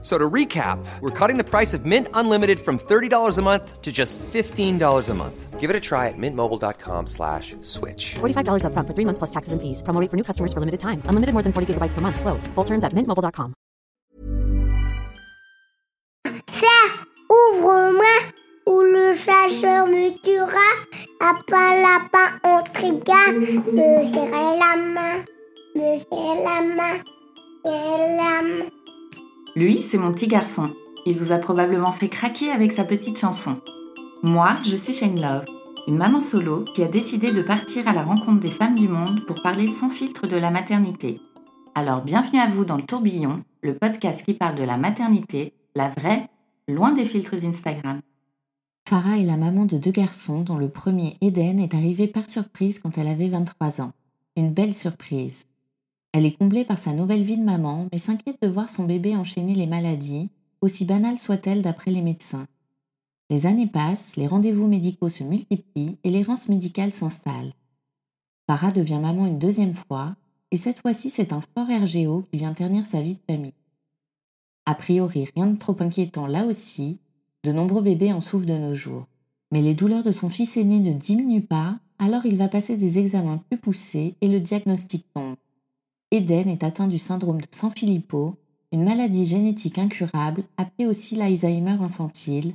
So to recap, we're cutting the price of Mint Unlimited from $30 a month to just $15 a month. Give it a try at mintmobile.com slash switch. $45 upfront for three months plus taxes and fees. Promo rate for new customers for limited time. Unlimited more than 40 gigabytes per month. Slows. Full terms at mintmobile.com. Ça, ouvre-moi, ou le chasseur me tuera. À pas lapin, on tricard. Me serrer la main, me serrer la main, serrer la main. Lui, c'est mon petit garçon. Il vous a probablement fait craquer avec sa petite chanson. Moi, je suis Shane Love, une maman solo qui a décidé de partir à la rencontre des femmes du monde pour parler sans filtre de la maternité. Alors bienvenue à vous dans le tourbillon, le podcast qui parle de la maternité, la vraie, loin des filtres Instagram. Farah est la maman de deux garçons dont le premier, Eden, est arrivé par surprise quand elle avait 23 ans. Une belle surprise. Elle est comblée par sa nouvelle vie de maman, mais s'inquiète de voir son bébé enchaîner les maladies, aussi banales soient-elles d'après les médecins. Les années passent, les rendez-vous médicaux se multiplient et l'errance médicale s'installe. Farah devient maman une deuxième fois, et cette fois-ci c'est un fort RGO qui vient ternir sa vie de famille. A priori, rien de trop inquiétant là aussi, de nombreux bébés en souffrent de nos jours. Mais les douleurs de son fils aîné ne diminuent pas, alors il va passer des examens plus poussés et le diagnostic tombe. Eden est atteint du syndrome de Sanfilippo, une maladie génétique incurable appelée aussi l'Alzheimer infantile,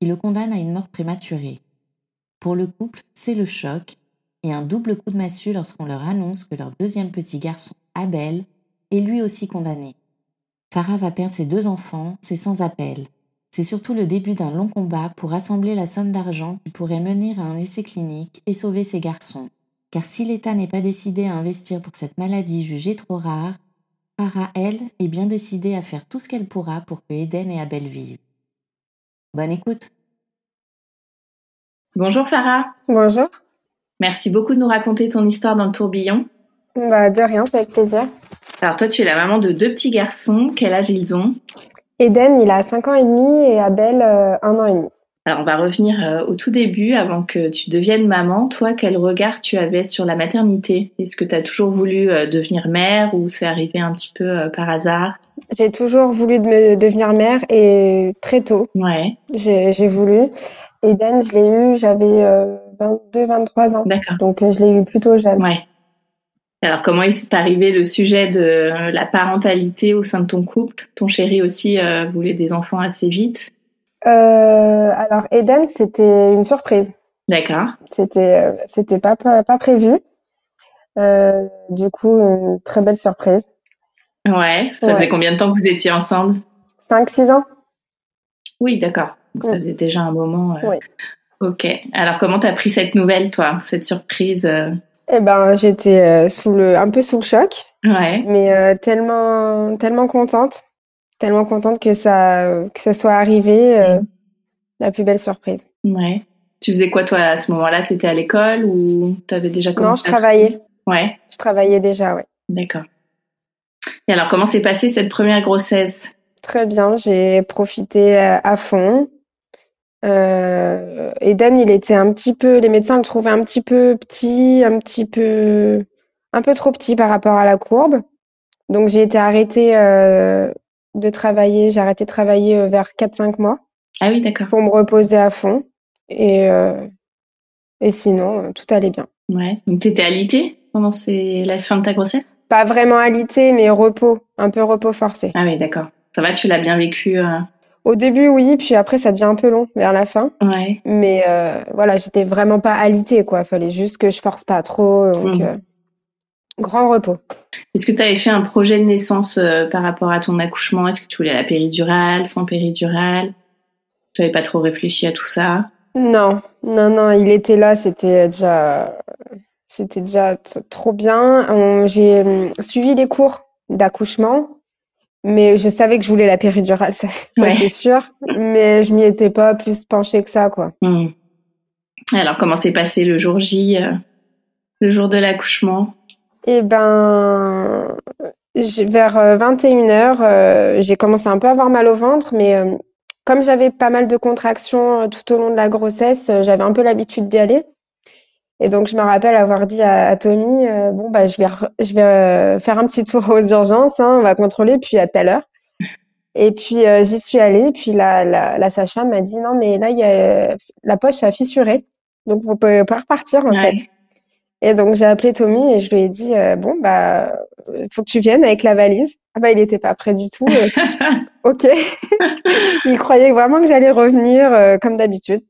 qui le condamne à une mort prématurée. Pour le couple, c'est le choc et un double coup de massue lorsqu'on leur annonce que leur deuxième petit garçon, Abel, est lui aussi condamné. Farah va perdre ses deux enfants, c'est sans appel. C'est surtout le début d'un long combat pour rassembler la somme d'argent qui pourrait mener à un essai clinique et sauver ses garçons car si l'État n'est pas décidé à investir pour cette maladie jugée trop rare, Farah, elle, est bien décidée à faire tout ce qu'elle pourra pour que Eden et Abel vivent. Bonne écoute. Bonjour Farah. Bonjour. Merci beaucoup de nous raconter ton histoire dans le tourbillon. Bah, de rien, c'est avec plaisir. Alors toi, tu es la maman de deux petits garçons. Quel âge ils ont? Eden, il a 5 ans et demi et Abel, euh, 1 an et demi. Alors on va revenir euh, au tout début, avant que tu deviennes maman. Toi, quel regard tu avais sur la maternité? Est-ce que tu as toujours voulu euh, devenir mère ou c'est arrivé un petit peu euh, par hasard? J'ai toujours voulu de- devenir mère et très tôt, Ouais, j'ai voulu. Eden, je l'ai eu, j'avais 22-23 ans, d'accord. donc je l'ai eu plutôt jeune. Ouais. Alors comment il s'est arrivé le sujet de la parentalité au sein de ton couple? Ton chéri aussi euh, voulait des enfants assez vite. Euh, alors Eden, c'était une surprise. D'accord. C'était euh, c'était pas, pas pas prévu. Euh, du coup, une très belle surprise. Ouais. Ça Ouais. faisait combien de temps que vous étiez ensemble? 5-6 ans. Oui, d'accord. Donc ça Ouais. faisait déjà un moment. euh, Oui. Ok. Alors comment t'as pris cette nouvelle, toi, cette surprise Eh ben, j'étais euh, sous le un peu sous le choc. Ouais. mais euh, tellement tellement contente tellement contente que ça que ça soit arrivé euh, la plus belle surprise. Ouais. Tu faisais quoi toi à ce moment-là? T'étais à l'école ou t'avais déjà non commencé je à- travaillais. Ouais, je travaillais déjà ouais. D'accord. Et alors comment s'est passée cette première grossesse? Très bien j'ai profité euh, à fond. Euh, Eden il était un petit peu les médecins le trouvaient un petit peu petit un petit peu un peu trop petit par rapport à la courbe. Donc j'ai été arrêtée euh, de travailler j'ai arrêté de travailler euh, vers 4-5 mois Ah oui, d'accord. pour me reposer à fond. Et, euh, et sinon, euh, tout allait bien. Ouais. Donc t'étais alitée pendant ces... la fin de ta grossesse? Pas vraiment alité, mais repos, un peu repos forcé. Ah oui, d'accord. Ça va, tu l'as bien vécu euh, Au début, oui, puis après, ça devient un peu long vers la fin. Ouais. Mais euh, voilà, j'étais vraiment pas alitée, quoi. Fallait juste que je force pas trop. Donc, Mhm. Euh, grand repos. Est-ce que tu avais fait un projet de naissance euh, par rapport à ton accouchement? Est-ce que tu voulais la péridurale, sans péridurale? Tu n'avais pas trop réfléchi à tout ça? Non, non, non, il était là, c'était déjà, c'était déjà trop bien. J'ai hum, suivi les cours d'accouchement, mais je savais que je voulais la péridurale, ça, ça Ouais. c'est sûr. Mais je m'y étais pas plus penchée que ça, quoi. Hmm. Alors, comment s'est passé le jour J, euh, le jour de l'accouchement? Eh ben, vers 21h, j'ai commencé un peu à avoir mal au ventre, mais comme j'avais pas mal de contractions tout au long de la grossesse, j'avais un peu l'habitude d'y aller. Et donc, je me rappelle avoir dit à, Tommy, bon, bah, je vais, je vais faire un petit tour aux urgences, hein, on va contrôler, puis à telle heure. Et puis, j'y suis allée, puis la, la, la sage-femme m'a dit, non, mais là, y a, la poche a fissuré, donc vous pouvez pas repartir, en fait. Et donc, j'ai appelé Tommy et je lui ai dit, euh, bon, bah, il faut que tu viennes avec la valise. Ah bah, il n'était pas prêt du tout. ok. il croyait vraiment que j'allais revenir euh, comme d'habitude.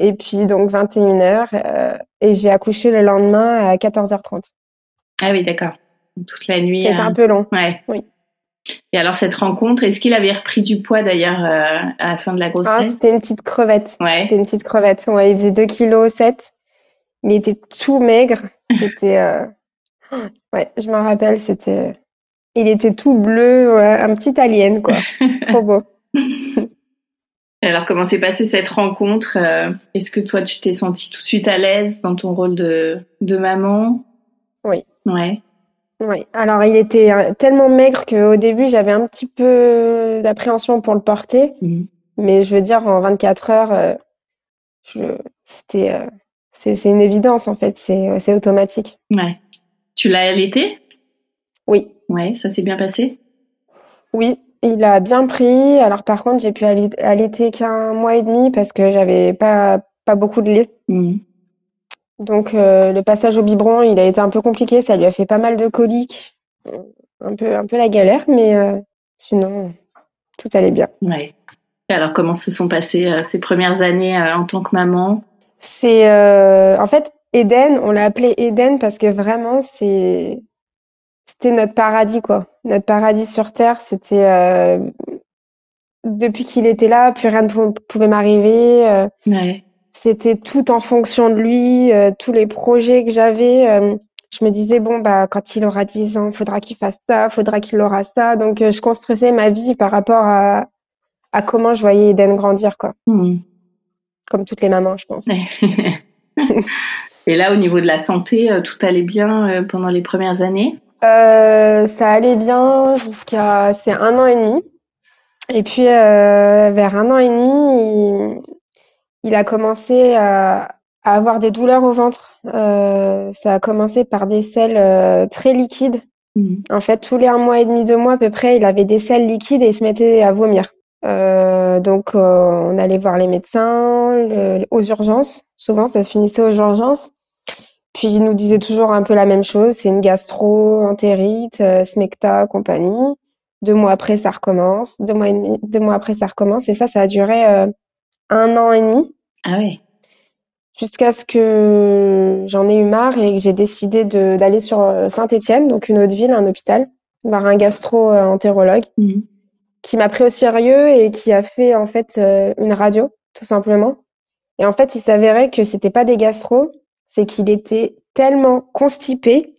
Et puis, donc, 21h. Euh, et j'ai accouché le lendemain à 14h30. Ah oui, d'accord. Toute la nuit. C'était un peu long. Ouais. Oui. Et alors, cette rencontre, est-ce qu'il avait repris du poids d'ailleurs à la fin de la grossesse? ah, C'était une petite crevette. Ouais. C'était une petite crevette. Ouais, il faisait 2 kg 7. Il était tout maigre. C'était. Euh, ouais, je me rappelle, c'était. Il était tout bleu, un petit alien, quoi. Trop beau. Alors, comment s'est passée cette rencontre euh, Est-ce que toi, tu t'es sentie tout de suite à l'aise dans ton rôle de, de maman? Oui. Ouais. Oui. Alors, il était euh, tellement maigre qu'au début, j'avais un petit peu d'appréhension pour le porter. Mmh. Mais je veux dire, en 24 heures, c'était c'est une évidence en fait, c'est automatique. Ouais. Tu l'as allaité? Oui. Ouais, ça s'est bien passé? Oui, il a bien pris. Alors par contre, j'ai pu allaiter qu'un mois et demi parce que j'avais pas, pas beaucoup de lait. Mmh. Donc euh, le passage au biberon, il a été un peu compliqué, ça lui a fait pas mal de coliques, un peu, un peu la galère, mais euh, sinon, tout allait bien. Ouais. Alors comment se sont passées euh, ces premières années en tant que maman? C'est euh, en fait Eden, on l'a appelé Eden parce que vraiment c'est c'était notre paradis quoi. Notre paradis sur terre, c'était euh, depuis qu'il était là, plus rien ne pouvait m'arriver. Euh, c'était tout en fonction de lui, tous les projets que j'avais. je me disais bon bah quand il aura 10 ans, faudra qu'il fasse ça, faudra qu'il aura ça. Donc je construisais ma vie par rapport à, à comment je voyais Eden grandir quoi. Mmh comme toutes les mamans, je pense. Et là, au niveau de la santé, euh, tout allait bien euh, pendant les premières années? Euh, Ça allait bien jusqu'à c'est un an et demi. Et puis vers un an et demi, il, a commencé à, avoir des douleurs au ventre. ça a commencé par des selles très liquides. Mmh. En fait, tous les un mois et demi, deux mois à peu près, il avait des selles liquides et il se mettait à vomir. Euh, donc, euh, on allait voir les médecins aux urgences. Souvent, ça finissait aux urgences. Puis, ils nous disaient toujours un peu la même chose. C'est une gastro-entérite, euh, smecta, compagnie. Deux mois après, ça recommence. Deux mois, et demi, deux mois après, ça recommence. Et ça, ça a duré un an et demi. Ah oui. Jusqu'à ce que j'en ai eu marre et que j'ai décidé d'aller sur Saint-Étienne, donc une autre ville, un hôpital, voir un gastro-entérologue. Mmh qui m'a pris au sérieux et qui a fait en fait euh, une radio, tout simplement. Et en fait, il s'avérait que c'était pas des gastro, c'est qu'il était tellement constipé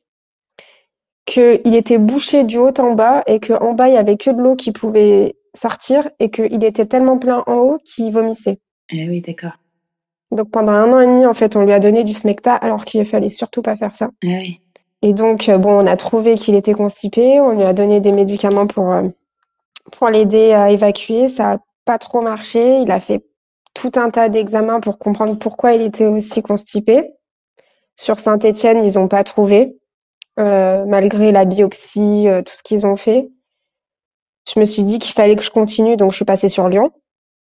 qu'il était bouché du haut en bas et qu'en bas, il y avait que de l'eau qui pouvait sortir et qu'il était tellement plein en haut qu'il vomissait. Eh oui, d'accord. Donc pendant un an et demi, en fait, on lui a donné du smecta alors qu'il fallait surtout pas faire ça. Eh oui. Et donc, euh, bon, on a trouvé qu'il était constipé, on lui a donné des médicaments pour, euh, pour l'aider à évacuer. Ça n'a pas trop marché. Il a fait tout un tas d'examens pour comprendre pourquoi il était aussi constipé. Sur Saint-Étienne, ils n'ont pas trouvé, euh, malgré la biopsie, euh, tout ce qu'ils ont fait. Je me suis dit qu'il fallait que je continue, donc je suis passée sur Lyon.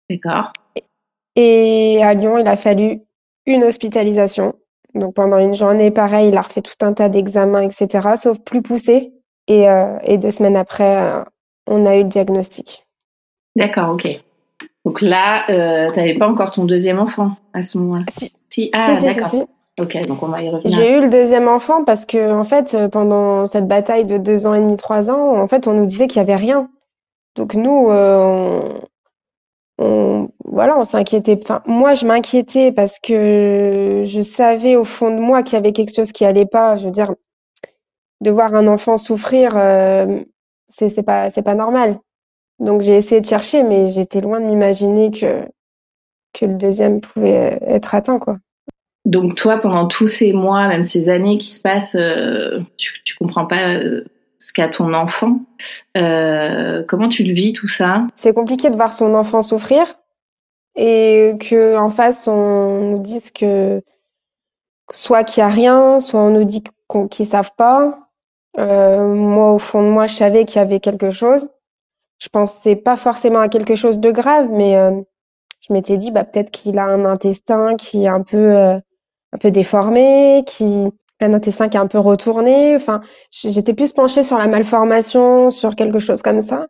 D'accord. Et à Lyon, il a fallu une hospitalisation. Donc pendant une journée, pareil, il a refait tout un tas d'examens, etc., sauf plus poussé. Et, euh, et deux semaines après, on a eu le diagnostic. D'accord, ok. Donc là, euh, tu n'avais pas encore ton deuxième enfant à ce moment-là Si. Si, ah, d'accord. Ok, donc on va y revenir. J'ai eu le deuxième enfant parce que, en fait, euh, pendant cette bataille de deux ans et demi, trois ans, en fait, on nous disait qu'il n'y avait rien. Donc nous, euh, on, voilà, on s'inquiétait. Enfin, moi, je m'inquiétais parce que je savais au fond de moi qu'il y avait quelque chose qui allait pas. Je veux dire, de voir un enfant souffrir, c'est c'est pas c'est pas normal. Donc j'ai essayé de chercher, mais j'étais loin de m'imaginer que que le deuxième pouvait être atteint quoi. Donc toi, pendant tous ces mois, même ces années qui se passent, euh, tu, tu comprends pas euh, ce qu'a ton enfant. Euh, comment tu le vis tout ça? C'est compliqué de voir son enfant souffrir et que en face on nous dise que soit qu'il y a rien, soit on nous dit qu'ils savent pas. Euh, moi, au fond de moi, je savais qu'il y avait quelque chose. Je pensais pas forcément à quelque chose de grave, mais euh, je m'étais dit bah peut-être qu'il a un intestin qui est un peu euh, un peu déformé, qui un intestin qui est un peu retourné. Enfin, j'étais plus penchée sur la malformation, sur quelque chose comme ça.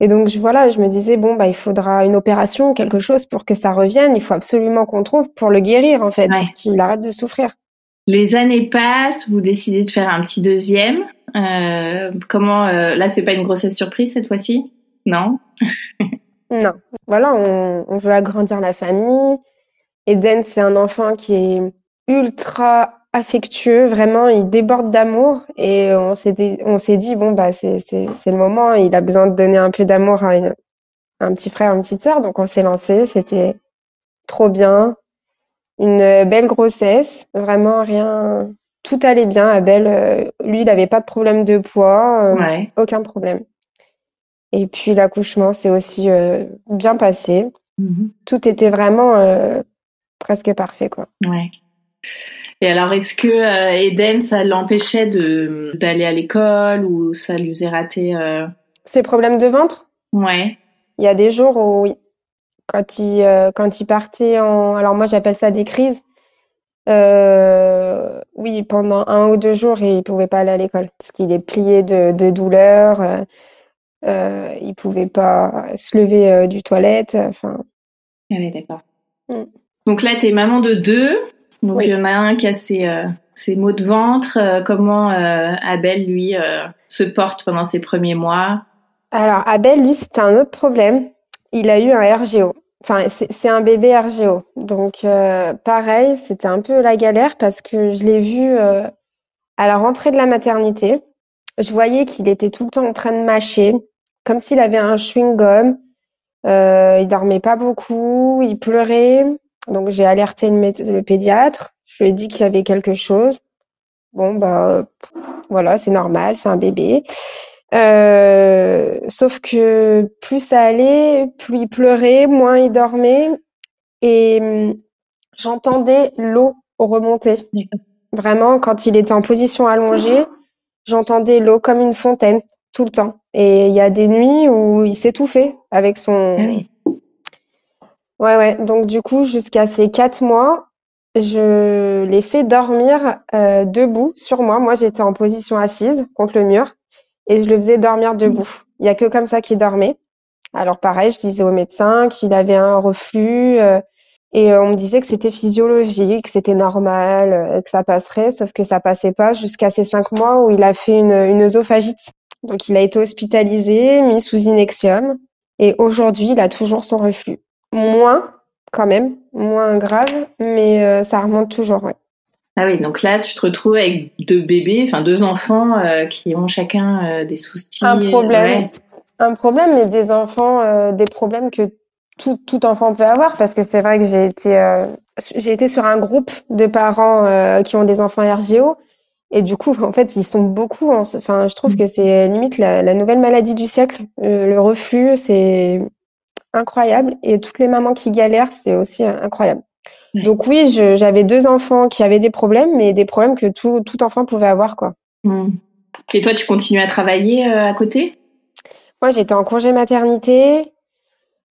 Et donc je, voilà, je me disais bon bah il faudra une opération, quelque chose pour que ça revienne. Il faut absolument qu'on trouve pour le guérir en fait, Ouais. pour qu'il arrête de souffrir. Les années passent, vous décidez de faire un petit deuxième. Euh, comment euh, là, c'est pas une grossesse surprise cette fois-ci? Non? Non, voilà, on, veut agrandir la famille. Eden, c'est un enfant qui est ultra affectueux, vraiment, il déborde d'amour. Et on s'est dit, on s'est dit, bon, bah, c'est, c'est, le moment, il a besoin de donner un peu d'amour à un petit frère, une petite sœur. Donc, on s'est lancé, c'était trop bien. Une belle grossesse, vraiment rien. Tout allait bien. Abel, euh, lui, il n'avait pas de problème de poids, euh, Ouais. aucun problème. Et puis l'accouchement s'est aussi euh, bien passé. Mhm. Tout était vraiment presque parfait, quoi. Ouais. Et alors, est-ce que euh, Eden, ça l'empêchait de d'aller à l'école ou ça lui faisait rater euh, Ses problèmes de ventre, Ouais. il y a des jours où quand il, euh, quand il partait en... Alors moi j'appelle ça des crises. Euh, oui, pendant un ou deux jours, il pouvait pas aller à l'école parce qu'il est plié de, de douleur. Euh, euh, il pouvait pas se lever du toilette. Enfin, Ah ouais, d'accord. Mm. Donc là, t'es maman de deux. Donc Oui. il y en a un qui a ses, ses maux de ventre. Comment Abel, lui, se porte pendant ses premiers mois? Alors, Abel, lui, c'était un autre problème. Il a eu un RGO. Enfin, c'est un bébé RGO. Donc, euh, pareil, c'était un peu la galère parce que je l'ai vu euh, à la rentrée de la maternité. Je voyais qu'il était tout le temps en train de mâcher, comme s'il avait un chewing-gum. Euh, il dormait pas beaucoup, il pleurait. Donc, j'ai alerté le pédiatre. Je lui ai dit qu'il y avait quelque chose. Bon, bah, euh, voilà, c'est normal, c'est un bébé. Euh, sauf que plus ça allait, plus il pleurait, moins il dormait, et hum, j'entendais l'eau remonter. Vraiment, quand il était en position allongée, j'entendais l'eau comme une fontaine tout le temps. Et il y a des nuits où il s'étouffait avec son. Ah oui. Ouais, ouais. Donc du coup, jusqu'à ces quatre mois, je l'ai fait dormir euh, debout sur moi. Moi, j'étais en position assise contre le mur et je le faisais dormir debout. Il y a que comme ça qu'il dormait. Alors pareil, je disais au médecin qu'il avait un reflux euh, et euh, on me disait que c'était physiologique, que c'était normal, euh, que ça passerait, sauf que ça passait pas jusqu'à ces cinq mois où il a fait une, une œsophagite. Donc il a été hospitalisé, mis sous Inexium et aujourd'hui, il a toujours son reflux. Moins quand même, moins grave, mais euh, ça remonte toujours, ouais. Ah oui, donc là, tu te retrouves avec deux bébés, enfin deux enfants euh, qui ont chacun euh, des soucis. Un problème. Ouais. Un problème, mais des enfants, euh, des problèmes que tout, tout enfant peut avoir, parce que c'est vrai que j'ai été, euh, j'ai été sur un groupe de parents euh, qui ont des enfants RGO, et du coup, en fait, ils sont beaucoup. Enfin, je trouve que c'est limite la, la nouvelle maladie du siècle. Euh, le reflux, c'est incroyable, et toutes les mamans qui galèrent, c'est aussi euh, incroyable. Donc oui, j'avais deux enfants qui avaient des problèmes, mais des problèmes que tout, tout enfant pouvait avoir, quoi. Hmm. Et toi, tu continues à travailler euh, à côté? Moi, j'étais en congé maternité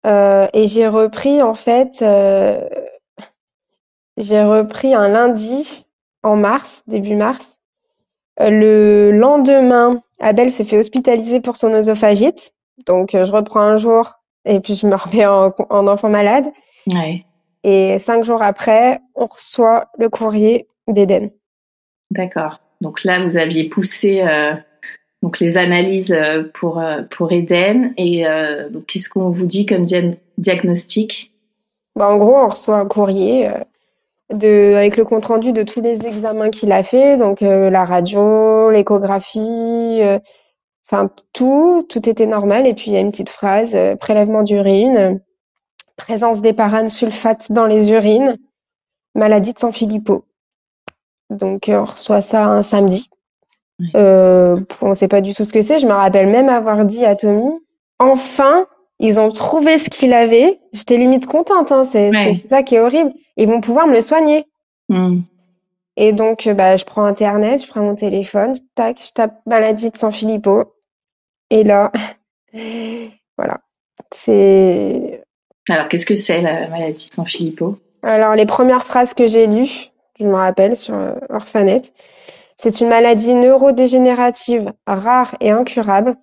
euh, et j'ai repris en fait, euh, j'ai repris un lundi en mars, début mars. Le lendemain, Abel se fait hospitaliser pour son œsophagite. Donc, je reprends un jour et puis je me remets en, en enfant malade. Ouais, Et cinq jours après, on reçoit le courrier d'Eden. d'accord. Donc là, vous aviez poussé euh, donc les analyses euh, pour euh, pour Eden et euh, donc qu'est-ce qu'on vous dit comme dia- diagnostic? Bah, en gros, on reçoit un courrier euh, de, avec le compte-rendu de tous les examens qu'il a fait, donc la radio, l'échographie, enfin tout, tout était normal. Et puis il y a une petite phrase, prélèvement d'urine, présence des sulfate dans les urines, maladie de Sanfilippo. Donc euh, on reçoit ça un samedi. Euh, on ne sait pas du tout ce que c'est. Je me rappelle même avoir dit à Tommy, enfin, ils ont trouvé ce qu'il avait. J'étais limite contente. Hein. C'est ça qui est horrible. Ils vont pouvoir me le soigner. Hmm. Et donc, euh, bah, je prends Internet, je prends mon téléphone, tac, je tape maladie de San Filippo. Et là, voilà. C'est. Alors, qu'est-ce que c'est la maladie de San Filippo Alors, les premières phrases que j'ai lues, je me rappelle sur euh, Orphanet, c'est une maladie neurodégénérative rare et incurable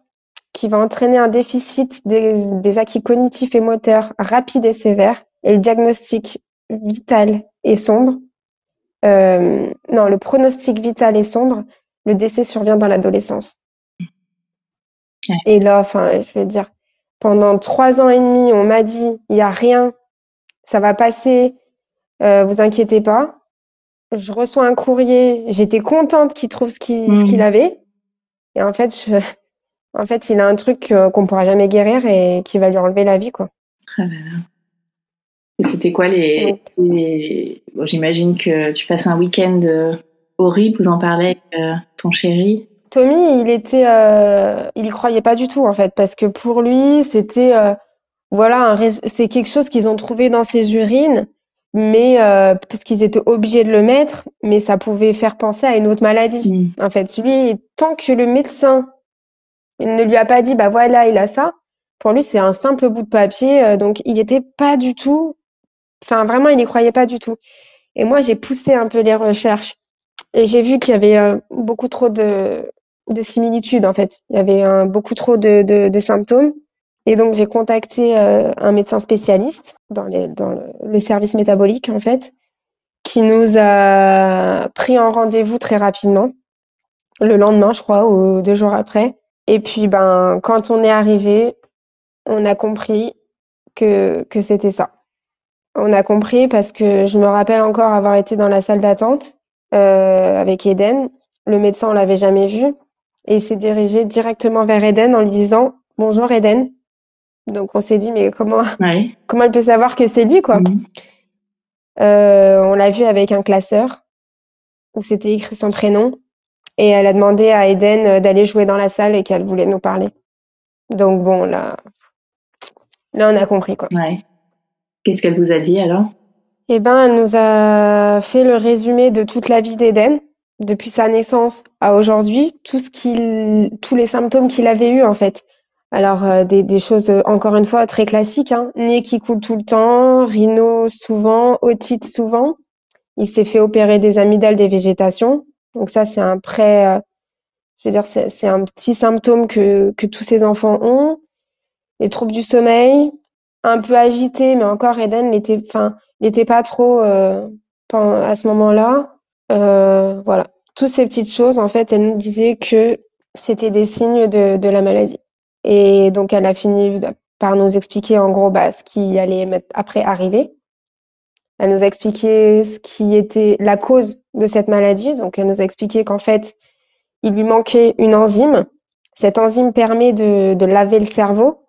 qui va entraîner un déficit des, des acquis cognitifs et moteurs rapide et sévère, et le diagnostic vital est sombre. Euh, non, le pronostic vital est sombre, le décès survient dans l'adolescence. Ouais. Et là, enfin, je veux dire, pendant trois ans et demi, on m'a dit, il n'y a rien, ça va passer, euh, vous inquiétez pas. Je reçois un courrier, j'étais contente qu'il trouve ce qu'il Mhm. avait. Et en fait, je, en fait, il a un truc euh, qu'on pourra jamais guérir et qui va lui enlever la vie, quoi. Ah là là. Et c'était quoi les. les- Bon, J'imagine que tu passes un week-end euh, horrible, vous en parlez avec ton chéri. Tommy, il était, euh, il y croyait pas du tout en fait, parce que pour lui, c'était, euh, voilà, c'est quelque chose qu'ils ont trouvé dans ses urines, mais euh, parce qu'ils étaient obligés de le mettre, mais ça pouvait faire penser à une autre maladie. Hmm. En fait, lui, tant que le médecin il ne lui a pas dit, bah voilà, il a ça, pour lui, c'est un simple bout de papier, donc il était pas du tout, enfin vraiment, il n'y croyait pas du tout. Et moi, j'ai poussé un peu les recherches et j'ai vu qu'il y avait beaucoup trop de, de similitudes, en fait. Il y avait beaucoup trop de, symptômes. Et donc, j'ai contacté euh, un médecin spécialiste dans, le, service métabolique, en fait, qui nous a pris en rendez-vous très rapidement, le lendemain, je crois, ou deux jours après. Et puis, ben, quand on est arrivé, on a compris que, que c'était ça. On a compris parce que je me rappelle encore avoir été dans la salle d'attente euh, avec Eden. Le médecin, on l'avait jamais vu. Et il s'est dirigé directement vers Eden en lui disant Bonjour Eden. Donc on s'est dit Mais comment, Ouais. comment elle peut savoir que c'est lui, quoi? Mhm. Euh, on l'a vu avec un classeur où c'était écrit son prénom. Et elle a demandé à Eden euh, d'aller jouer dans la salle et qu'elle voulait nous parler. Donc bon, là, là on a compris, quoi. Ouais. Qu'est-ce qu'elle vous a dit alors? Eh ben, elle nous a fait le résumé de toute la vie d'Eden, depuis sa naissance à aujourd'hui, tout ce qu'il, tous les symptômes qu'il avait eus en fait. Alors euh, des, des choses euh, encore une fois très classiques, hein. Nez qui coule tout le temps, rhino souvent, otite souvent. Il s'est fait opérer des amygdales, des végétations. Donc ça c'est un pré, euh, je veux dire c'est c'est un petit symptôme que que tous ces enfants ont. Les troubles du sommeil, un peu agité, mais encore Eden n'était, enfin n'était pas trop euh, à ce moment-là. Euh, voilà, toutes ces petites choses, en fait, elle nous disait que c'était des signes de, de la maladie. Et donc, elle a fini par nous expliquer en gros bah, ce qui allait mettre- après arriver. Elle nous a expliqué ce qui était la cause de cette maladie. Donc, elle nous a expliqué qu'en fait, il lui manquait une enzyme. Cette enzyme permet de, de laver le cerveau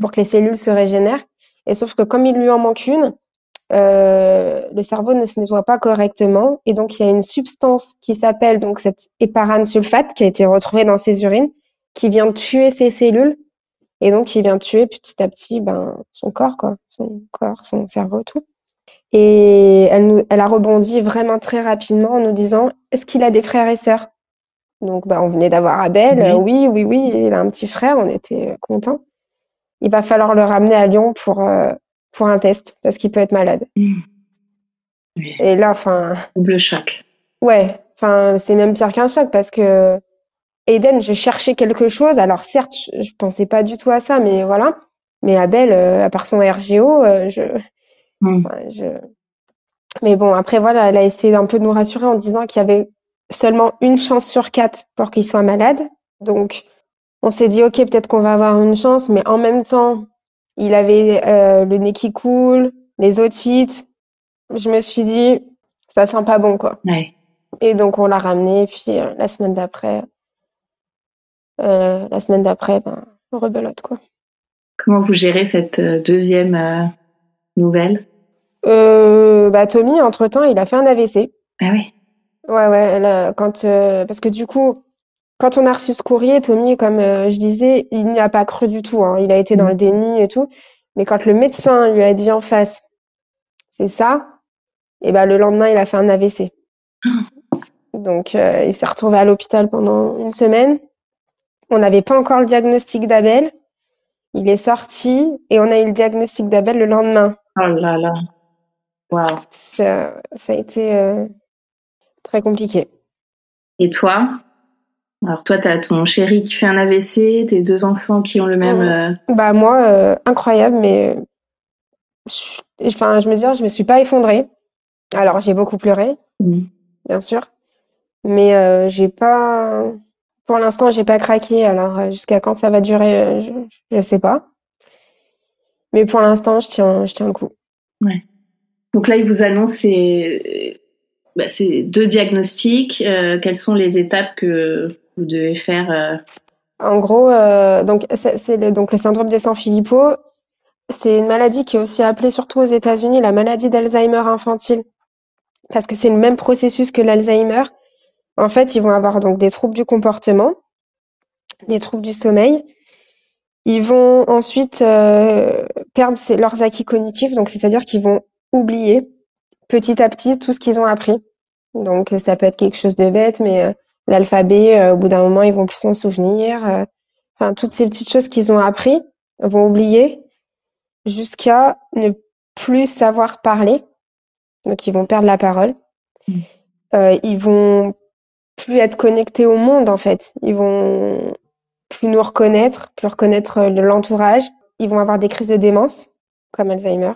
pour que les cellules se régénèrent. Et sauf que comme il lui en manque une, euh, le cerveau ne se nettoie pas correctement. Et donc, il y a une substance qui s'appelle donc cette éparane sulfate qui a été retrouvée dans ses urines, qui vient tuer ces cellules. Et donc, qui vient tuer petit à petit ben, son corps, quoi, son corps, son cerveau, tout. Et elle, nous, elle a rebondi vraiment très rapidement en nous disant Est-ce qu'il a des frères et sœurs? Donc, ben, on venait d'avoir Abel. Oui. Euh, oui, oui, oui, il a un petit frère. On était contents. Il va falloir le ramener à Lyon pour, euh, pour un test parce qu'il peut être malade. Oui. Et là, enfin, Double choc. ouais, enfin, c'est même pire qu'un choc parce que Eden, je cherchais quelque chose. Alors certes, je, je pensais pas du tout à ça, mais voilà. Mais Abel, euh, à part son RGO, euh, je, ouais, je. Mais bon, après voilà, elle a essayé d'un peu de nous rassurer en disant qu'il y avait seulement une chance sur quatre pour qu'il soit malade. Donc, on s'est dit, ok, peut-être qu'on va avoir une chance, mais en même temps, il avait euh, le nez qui coule, les otites. Je me suis dit, ça sent pas bon, quoi. Ouais. Et donc, on l'a ramené. Et puis, euh, la semaine d'après, euh, la semaine d'après, ben, rebelote, quoi. Comment vous gérez cette deuxième nouvelle? Bah, Tommy, entre-temps, il a fait un AVC. Ah oui. Ouais, ouais, elle quand, parce que du coup, quand on a reçu ce courrier, Tommy, comme euh, je disais, il n'y a pas cru du tout. hein. Il a été dans le déni et tout. Mais quand le médecin lui a dit en face, c'est ça, et ben le lendemain, il a fait un AVC. Donc, euh, il s'est retrouvé à l'hôpital pendant une semaine. On n'avait pas encore le diagnostic d'Abel. Il est sorti et on a eu le diagnostic d'Abel le lendemain. Oh là là. Ça, ça a été euh, très compliqué. Et toi? Alors toi, tu as ton chéri qui fait un AVC, tes deux enfants qui ont le même... Ouais. euh, Bah moi, euh, incroyable, mais euh, je, enfin, je me dis, je me suis pas effondrée. Alors, j'ai beaucoup pleuré, mm. bien sûr, mais euh, j'ai pas, pour l'instant, j'ai pas craqué. Alors, jusqu'à quand ça va durer, je, je sais pas. Mais pour l'instant, je tiens, je tiens le coup. Donc là, il vous annonce ces, bah, ces deux diagnostics. Euh, quelles sont les étapes que vous devez faire euh, En gros, euh, c'est le, le syndrome de Sanfilippo. C'est une maladie qui est aussi appelée, surtout aux États-Unis, la maladie d'Alzheimer infantile, parce que c'est le même processus que l'Alzheimer. En fait, ils vont avoir donc des troubles du comportement, des troubles du sommeil. Ils vont ensuite euh, perdre leurs acquis cognitifs, donc c'est-à-dire qu'ils vont oublier petit à petit tout ce qu'ils ont appris. Donc ça peut être quelque chose de bête, mais l'alphabet, euh, au bout d'un moment, ils vont plus s'en souvenir. euh, Enfin, toutes ces petites choses qu'ils ont appris vont oublier jusqu'à ne plus savoir parler. Donc, ils vont perdre la parole. Mm. Euh, ils vont plus être connectés au monde, en fait. Ils vont plus nous reconnaître, plus reconnaître euh, l'entourage. Ils vont avoir des crises de démence, comme Alzheimer.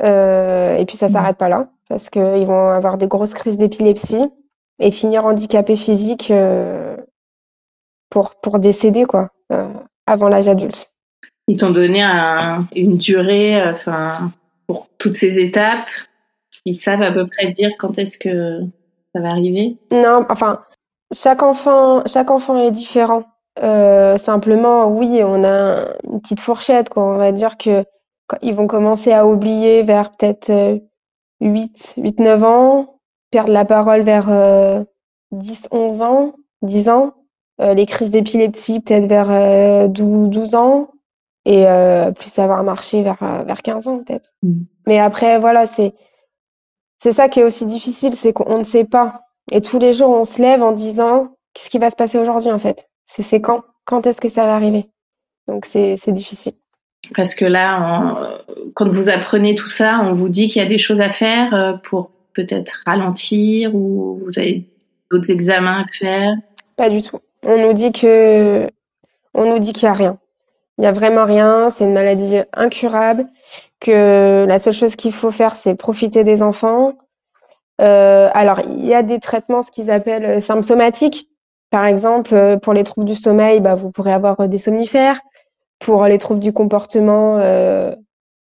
Euh, et puis, ça Mm. s'arrête pas là, parce qu'ils vont avoir des grosses crises d'épilepsie et finir handicapés physiques euh, pour, pour décéder, quoi, euh, avant l'âge adulte. Ils t'ont donné un- une durée, euh, enfin, pour toutes ces étapes. Ils savent à peu près dire quand est-ce que ça va arriver. Non, enfin, chaque enfant, chaque enfant est différent. Euh, simplement, oui, on a une petite fourchette, quoi. On va dire que quand ils vont commencer à oublier vers peut-être euh, 8, 8, 9 ans, perdre la parole vers euh, 10, 11 ans, 10 ans, Euh, les crises d'épilepsie peut-être vers euh, 12, 12 ans, et euh, plus savoir marcher vers, euh, vers 15 ans, peut-être. Mm. Mais après, voilà, c'est, c'est ça qui est aussi difficile, c'est qu'on ne sait pas. Et tous les jours, on se lève en disant, qu'est-ce qui va se passer aujourd'hui, en fait? C'est, c'est quand? Quand est-ce que ça va arriver? Donc, c'est, c'est difficile. Parce que là, on- quand vous apprenez tout ça, on vous dit qu'il y a des choses à faire pour peut-être ralentir ou vous avez d'autres examens à faire? Pas du tout. On nous dit que, on nous dit qu'il y a rien. Il y a vraiment rien. C'est une maladie incurable. Que la seule chose qu'il faut faire, c'est profiter des enfants. Euh, alors, il y a des traitements, ce qu'ils appellent euh, symptomatiques. Par exemple, euh, pour les troubles du sommeil, bah, vous pourrez avoir des somnifères. Pour les troubles du comportement,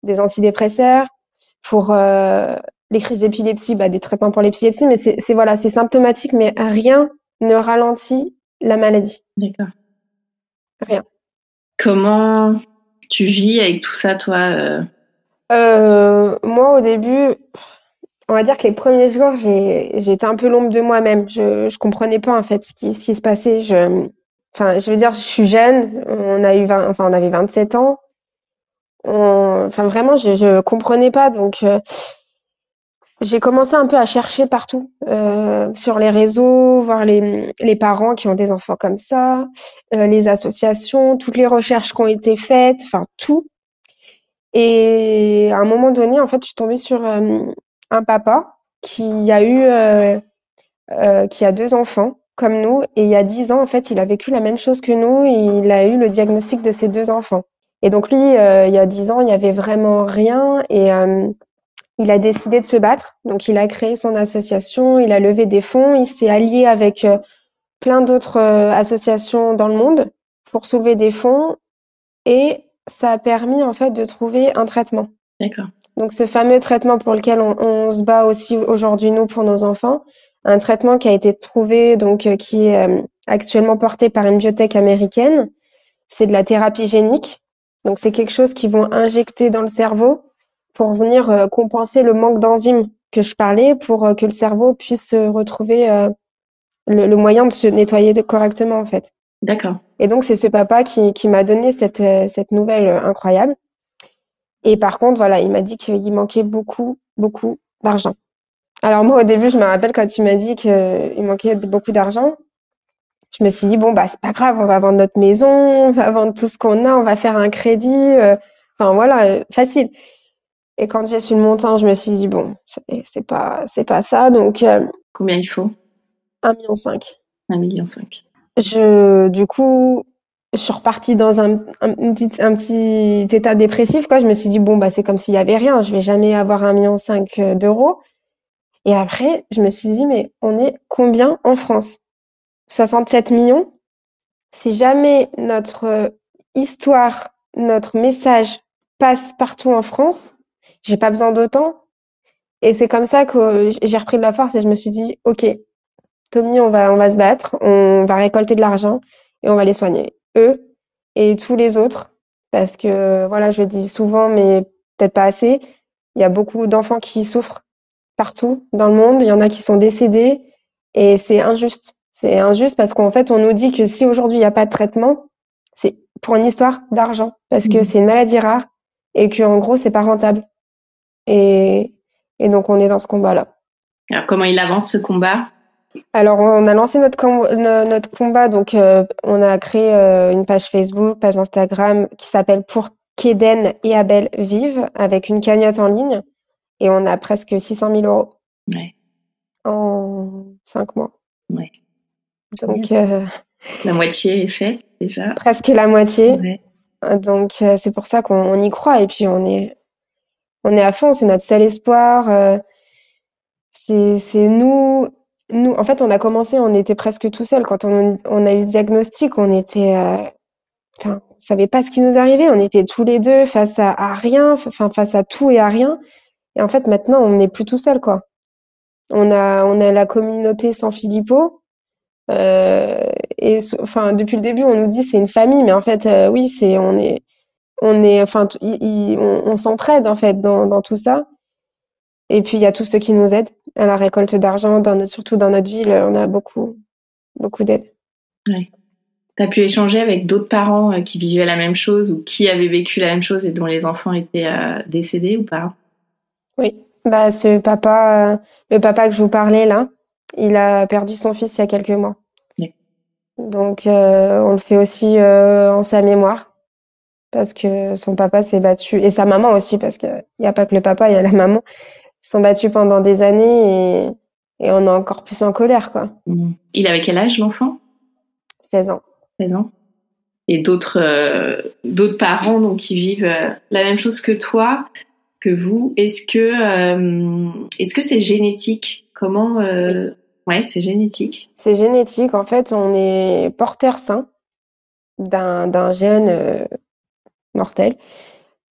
des antidépresseurs. Pour les crises d'épilepsie, bah, des traitements pour l'épilepsie. Mais c'est, voilà, c'est symptomatique, mais rien ne ralentit la maladie. D'accord. Rien. Comment tu vis avec tout ça, toi euh, Euh, moi, au début, on va dire que les premiers jours, j'ai, j'étais un peu l'ombre de moi-même. Je, je comprenais pas, en fait, ce qui, ce qui se passait. Je, enfin, je veux dire, je suis jeune. On a eu 20, enfin, on avait 27 ans. On, enfin, vraiment, je, je comprenais pas. Donc, euh, j'ai commencé un peu à chercher partout, euh, sur les réseaux, voir les, les parents qui ont des enfants comme ça, euh, les associations, toutes les recherches qui ont été faites, enfin, tout. Et à un moment donné, en fait, je suis tombée sur euh, un papa qui a eu, euh, euh, qui a deux enfants comme nous, et il y a dix ans, en fait, il a vécu la même chose que nous, il a eu le diagnostic de ses deux enfants. Et donc lui, euh, il y a dix ans, il n'y avait vraiment rien, et il a décidé de se battre. Donc il a créé son association, il a levé des fonds, il s'est allié avec euh, plein d'autres euh, associations dans le monde pour soulever des fonds, et ça a permis en fait de trouver un traitement. D'accord. Donc ce fameux traitement pour lequel on, on se bat aussi aujourd'hui nous pour nos enfants, un traitement qui a été trouvé donc euh, qui est actuellement porté par une biotech américaine, c'est de la thérapie génique. Donc c'est quelque chose qu'ils vont injecter dans le cerveau pour venir euh, compenser le manque d'enzymes que je parlais pour euh, que le cerveau puisse se retrouver euh, le, le moyen de se nettoyer correctement en fait. D'accord. Et donc, c'est ce papa qui, qui m'a donné cette, euh, cette nouvelle euh, incroyable. Et par contre, voilà, il m'a dit qu'il manquait beaucoup, beaucoup d'argent. Alors moi, au début, je me rappelle quand tu m'as dit qu'il manquait beaucoup d'argent, je me suis dit, bon, bah, c'est pas grave, on va vendre notre maison, on va vendre tout ce qu'on a, on va faire un crédit. euh, enfin, voilà, euh, facile. Et quand j'ai su le montant, je me suis dit, bon, c'est pas, c'est pas ça. Donc, euh, Combien il faut? 1,5 million. 1,5 million. cinq. Je, du coup, je suis repartie dans un, un petit, un petit état dépressif, quoi. Je me suis dit, bon, bah, c'est comme s'il y avait rien. Je vais jamais avoir un million cinq euh, d'euros. Et après, je me suis dit, mais on est combien en France? 67 millions. Si jamais notre euh, histoire, notre message passe partout en France, j'ai pas besoin d'autant. Et c'est comme ça que euh, j'ai repris de la force et je me suis dit, OK, Tommy, on va, on va se battre, on va récolter de l'argent et on va les soigner. Eux et tous les autres. Parce que, voilà, je le dis souvent, mais peut-être pas assez. Il y a beaucoup d'enfants qui souffrent partout dans le monde. Il y en a qui sont décédés et c'est injuste. C'est injuste parce qu'en fait, on nous dit que si aujourd'hui il n'y a pas de traitement, c'est pour une histoire d'argent. Parce que Mhm. c'est une maladie rare et qu'en gros, c'est pas rentable. Et, et donc, on est dans ce combat-là. Alors, comment il avance ce combat? Alors, on a lancé notre, com- notre combat. Donc, euh, on a créé euh, une page Facebook, page Instagram qui s'appelle Pour qu'Eden et Abel vivent avec une cagnotte en ligne. Et on a presque 600 000 euros Ouais. en cinq mois. Ouais. Donc, euh, La moitié est faite déjà. presque la moitié. Ouais. Donc, c'est pour ça qu'on on y croit. Et puis, on est, on est à fond. C'est notre seul espoir. euh, c'est, nous, nous. En fait, on a commencé, on était presque tout seul. Quand on, a eu ce diagnostic, on était, euh, enfin, on savait pas ce qui nous arrivait. On était tous les deux face à, rien, enfin, face à tout et à rien. Et en fait, maintenant, on n'est plus tout seul, quoi. On a, on a la communauté San Filippo. Euh, et enfin, depuis le début, on nous dit c'est une famille, mais en fait, euh, oui, c'est, on est, on est, enfin, t- il- il- on, on s'entraide en fait dans, dans tout ça. Et puis il y a tous ceux qui nous aident à la récolte d'argent, dans notre- surtout dans notre ville, on a beaucoup, beaucoup d'aide. Tu as pu échanger avec d'autres parents euh, qui vivaient la même chose ou qui avaient vécu la même chose et dont les enfants étaient euh, décédés ou pas? Oui, bah ce papa, euh, le papa que je vous parlais là, il a perdu son fils il y a quelques mois. Oui. Donc on le fait aussi en sa mémoire parce que son papa s'est battu et sa maman aussi parce qu'il n'y a pas que le papa, il y a la maman. Ils sont battus pendant des années et, et on est encore plus en colère quoi. Il avait quel âge l'enfant? 16 ans. 16 ans Et d'autres euh, d'autres parents donc qui vivent euh, la même chose que toi, que vous. Est-ce que euh, est-ce que c'est génétique? Comment Ouais, c'est génétique? C'est génétique. En fait, on est porteur sain d'un d'un gène euh, mortel.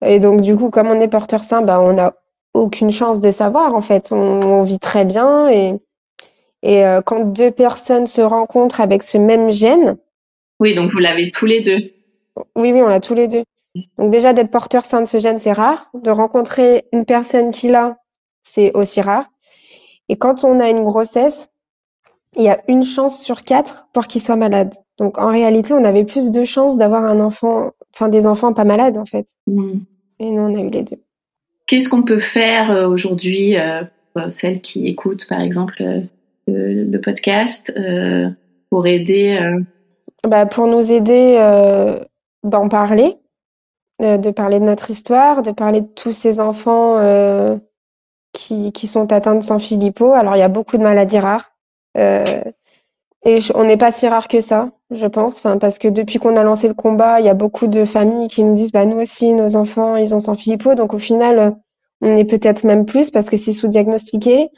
Et donc, du coup, comme on est porteur sain, bah, on n'a aucune chance de savoir. En fait, on, on vit très bien. Et, et euh, quand deux personnes se rencontrent avec ce même gène, Oui, donc vous l'avez tous les deux. oui, oui, on l'a tous les deux. Donc, déjà, d'être porteur sain de ce gène, c'est rare. De rencontrer une personne qui l'a, c'est aussi rare. Et quand on a une grossesse, il y a une chance sur quatre pour qu'il soit malade. Donc, en réalité, on avait plus de chances d'avoir un enfant, enfin, des enfants pas malades, en fait. Mhm. Et nous, on a eu les deux. Qu'est-ce qu'on peut faire euh, aujourd'hui, euh, pour celles qui écoutent par exemple euh, le, podcast, euh, pour aider euh, Bah, pour nous aider euh, d'en parler, euh, de parler de notre histoire, de parler de tous ces enfants euh, qui, qui sont atteints de San Filippo. Alors, il y a beaucoup de maladies rares. Et on n'est pas si rare que ça, je pense. Parce que depuis qu'on a lancé le combat, il y a beaucoup de familles qui nous disent, bah, nous aussi, nos enfants, ils ont San Filippo. Donc, au final, on est peut-être même plus parce que c'est sous-diagnostiqué.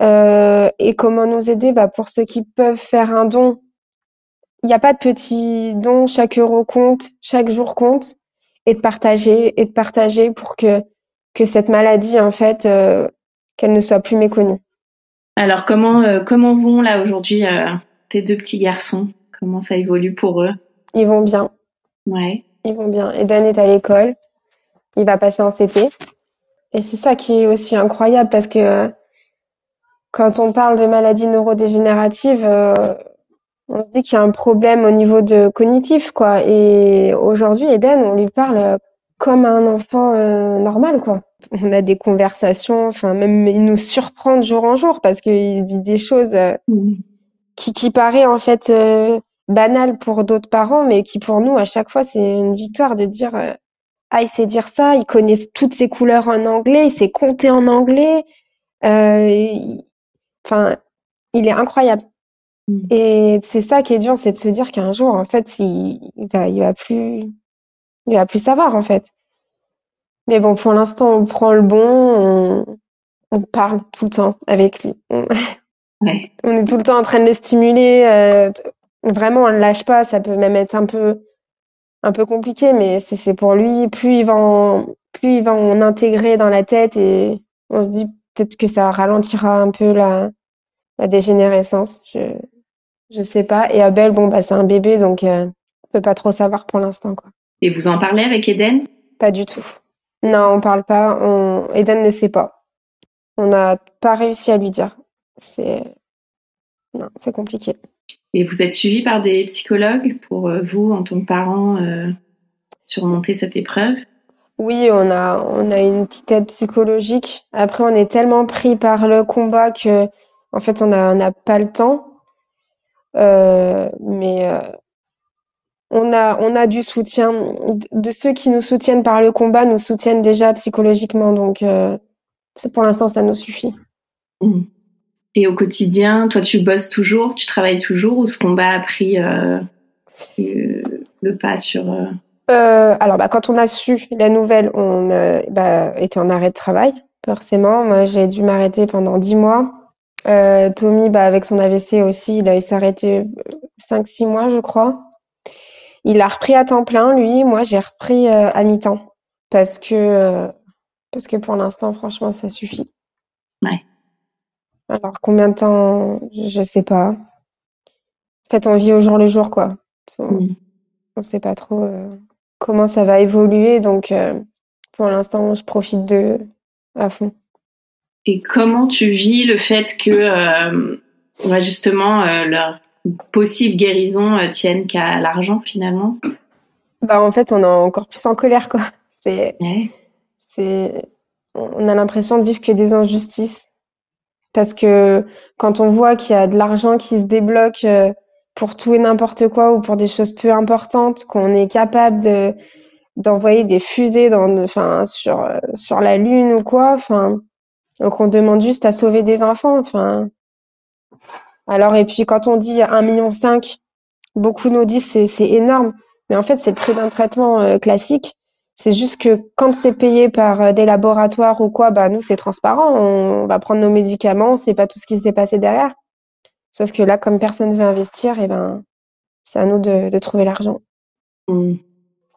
Euh, et comment nous aider? Bah, pour ceux qui peuvent faire un don, il n'y a pas de petits dons, chaque euro compte, chaque jour compte, et de partager, et de partager pour que, que cette maladie, en fait, euh, qu'elle ne soit plus méconnue. Alors comment euh, comment vont là aujourd'hui euh, tes deux petits garçons? Comment ça évolue pour eux? Ils vont bien, Ouais. ils vont bien. Eden est à l'école, il va passer en CP. Et c'est ça qui est aussi incroyable parce que quand on parle de maladies neurodégénératives, euh, on se dit qu'il y a un problème au niveau de cognitif, quoi. Et aujourd'hui, Eden, on lui parle comme un enfant normal, quoi. On a des conversations, enfin, même il nous surprend de jour en jour parce qu'il dit des choses euh, qui, qui paraît en fait euh, banales pour d'autres parents, mais qui pour nous, à chaque fois, c'est une victoire de dire euh, Ah, il sait dire ça, il connaît toutes ses couleurs en anglais, il sait compter en anglais. Il- Enfin, il est incroyable. Mm. Et c'est ça qui est dur, c'est de se dire qu'un jour, en fait, il, il va, il va plus, il va plus savoir, en fait. Mais bon, pour l'instant, on prend le bon, on, on parle tout le temps avec lui. On, Ouais. on est tout le temps en train de le stimuler. euh, vraiment, on ne lâche pas. Ça peut même être un peu, un peu compliqué, mais c'est pour lui. Plus il va en, plus il va en intégrer dans la tête et on se dit peut-être que ça ralentira un peu la, la dégénérescence. Je, je sais pas. Et Abel, bon, bah, c'est un bébé, donc euh, on peut pas trop savoir pour l'instant. Et vous en parlez avec Eden? Pas du tout. Non, on parle pas. On... Eden ne sait pas. On n'a pas réussi à lui dire. C'est non, c'est compliqué. Et vous êtes suivi par des psychologues pour euh, vous, en tant que parent, euh, surmonter cette épreuve? Oui, on a on a une petite aide psychologique. Après, on est tellement pris par le combat que en fait, on a on n'a pas le temps. Euh, mais on a on a du soutien de, ceux qui nous soutiennent par le combat, nous soutiennent déjà psychologiquement. Donc, euh, pour l'instant, ça nous suffit. Mm. Et au quotidien, toi, tu bosses toujours, tu travailles toujours, ou ce combat a pris euh, le, pas sur... euh, alors, bah, quand on a su la nouvelle, on bah, était en arrêt de travail, forcément. Moi, j'ai dû m'arrêter pendant dix mois. Tommy, bah, avec son AVC aussi, il a eu s'arrêter cinq, six mois, je crois. Il a repris à temps plein, lui. Moi, j'ai repris euh, à mi-temps parce que, euh, parce que pour l'instant, franchement, ça suffit. Ouais. Alors, combien de temps, je sais pas. En fait, on vit au jour le jour, quoi. Faut- Mm. on sait pas trop euh, comment ça va évoluer, donc euh, pour l'instant, je profite de à fond. Et comment tu vis le fait que, euh, justement, leur possible guérison euh, tienne qu'à l'argent, finalement Bah, en fait, on est encore plus en colère, quoi. C'est, Ouais. c'est, on a l'impression de vivre que des injustices. Parce que quand on voit qu'il y a de l'argent qui se débloque euh, pour tout et n'importe quoi ou pour des choses peu importantes, qu'on est capable de, d'envoyer des fusées dans, enfin, sur, euh, sur la Lune ou quoi, enfin, donc on demande juste à sauver des enfants, enfin. Alors, et puis quand on dit 1,5 million, beaucoup nous disent c'est, c'est énorme, mais en fait, c'est le prix d'un traitement euh, classique. C'est juste que quand c'est payé par euh, des laboratoires ou quoi, bah nous c'est transparent, on, va prendre nos médicaments, sait pas tout ce qui s'est passé derrière. Sauf que là, comme personne veut investir, et ben c'est à nous de, de trouver l'argent. Mm.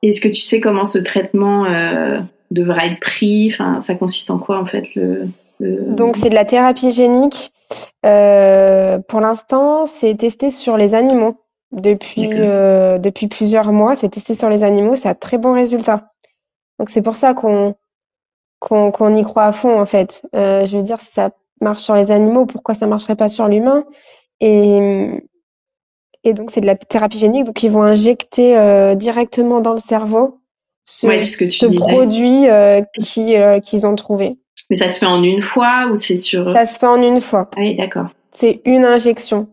Est-ce que tu sais comment ce traitement euh, devra être pris? Enfin, ça consiste en quoi en fait le, le- Donc c'est de la thérapie génique. Euh, pour l'instant, c'est testé sur les animaux. Depuis, euh, depuis plusieurs mois, c'est testé sur les animaux, ça a très bons résultats. Donc c'est pour ça qu'on qu'on qu'on y croit à fond en fait. Euh, je veux dire, si ça marche sur les animaux, pourquoi ça marcherait pas sur l'humain? Et, et donc c'est de la thérapie génique, donc ils vont injecter euh, directement dans le cerveau ce, Ouais, ce que tu ce disais. produit euh, euh, qu'ils ont trouvé. Mais ça se fait en une fois ou c'est sur Ça se fait en une fois. Ah oui, d'accord. C'est une injection.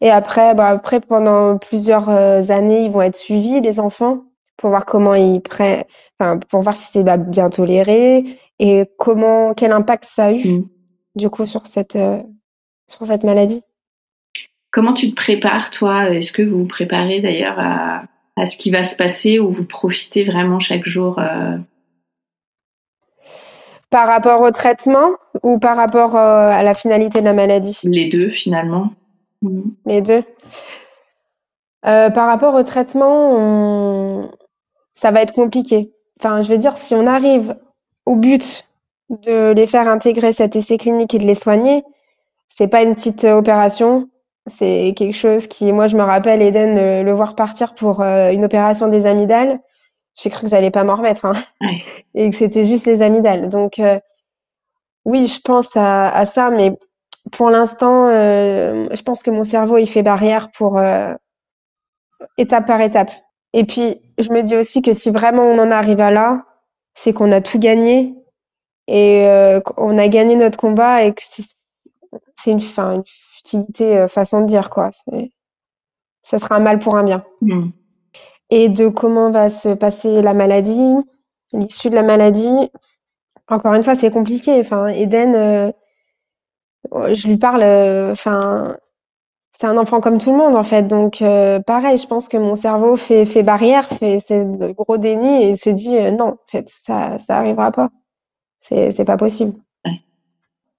Et après, bah après, pendant plusieurs euh, années, ils vont être suivis, les enfants, pour voir comment ils prennent, enfin, pour voir si c'est bah, bien toléré et comment, quel impact ça a eu, Mm. du coup, sur cette, euh, sur cette maladie. Comment tu te prépares, toi? Est-ce que vous vous préparez d'ailleurs à, à ce qui va se passer ou vous profitez vraiment chaque jour euh, Par rapport au traitement ou par rapport euh, à la finalité de la maladie? les deux finalement Mm. Les deux. Euh, par rapport au traitement, on- ça va être compliqué. Enfin, je veux dire, si on arrive au but de les faire intégrer cet essai clinique et de les soigner, c'est pas une petite euh, opération. C'est quelque chose qui, moi, je me rappelle Eden euh, le voir partir pour euh, une opération des amygdales. J'ai cru que j'allais pas m'en remettre, hein, Ouais. et que c'était juste les amygdales. Donc, euh, oui, je pense à, à ça, mais pour l'instant, euh, je pense que mon cerveau, il fait barrière pour euh, étape par étape. Et puis, je me dis aussi que si vraiment on en arrive à là, c'est qu'on a tout gagné et qu'on a gagné notre combat et que c'est une, fin, une futilité façon de dire quoi. Ça sera un mal pour un bien. Hmm. Et de comment va se passer la maladie, l'issue de la maladie. Encore une fois, c'est compliqué. Enfin, Eden, euh, je lui parle. euh, Enfin, c'est un enfant comme tout le monde en fait. Donc, euh, pareil, je pense que mon cerveau fait, fait barrière, fait le gros déni et se dit non, en fait, ça, ça arrivera pas. C'est, c'est pas possible.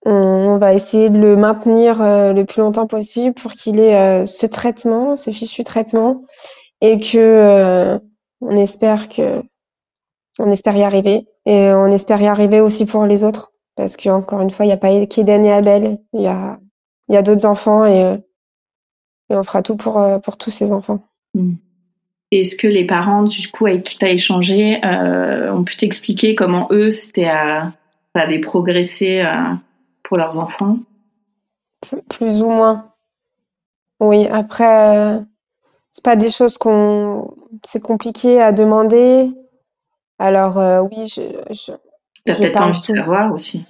On, on va essayer de le maintenir le plus longtemps possible pour qu'il ait ce traitement, ce fichu traitement, et que euh, on espère que on espère y arriver et on espère y arriver aussi pour les autres parce que encore une fois, il n'y a pas qu'Eden et Abel, il y a il y a d'autres enfants et euh, et on fera tout pour euh, pour tous ces enfants. Hmm. Est-ce que les parents, du coup, avec qui tu as échangé, euh, ont pu t'expliquer comment eux, c'était à, à aller progresser euh, pour leurs enfants? Plus, plus ou moins. Oui, après, euh, c'est pas des choses qu'on, c'est compliqué à demander. Alors euh, oui, je, je, Tu as Je peut-être parle envie de savoir aussi.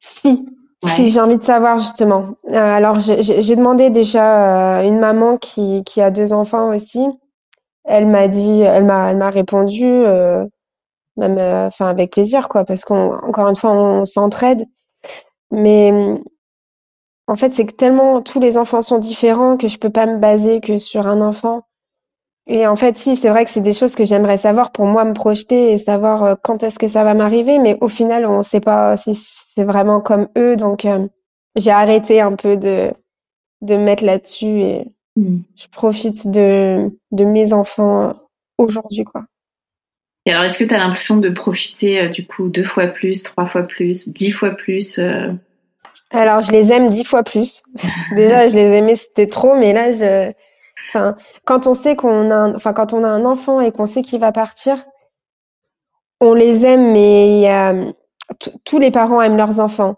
si, Ouais. si j'ai envie de savoir justement. Euh, alors j'ai demandé déjà euh, une maman qui qui a deux enfants aussi. Elle m'a dit, elle m'a elle m'a répondu, euh, même, enfin avec plaisir quoi, parce qu'on encore une fois on s'entraide. Mais en fait, c'est que tellement tous les enfants sont différents que je peux pas me baser que sur un enfant. Et en fait, si, c'est vrai que c'est des choses que j'aimerais savoir pour moi me projeter et savoir euh, quand est-ce que ça va m'arriver, mais au final, on ne sait pas si c'est vraiment comme eux. Donc, euh, j'ai arrêté un peu de, de me mettre là-dessus et Hmm. je profite de, de mes enfants euh, aujourd'hui, quoi. Et alors, est-ce que tu as l'impression de profiter, euh, du coup, deux fois plus, trois fois plus, dix fois plus Alors, je les aime dix fois plus. Déjà, je les aimais, c'était trop, mais là, je, enfin, quand on sait qu'on a, un- enfin, quand on a un enfant et qu'on sait qu'il va partir, on les aime, mais il y a, t- tous les parents aiment leurs enfants.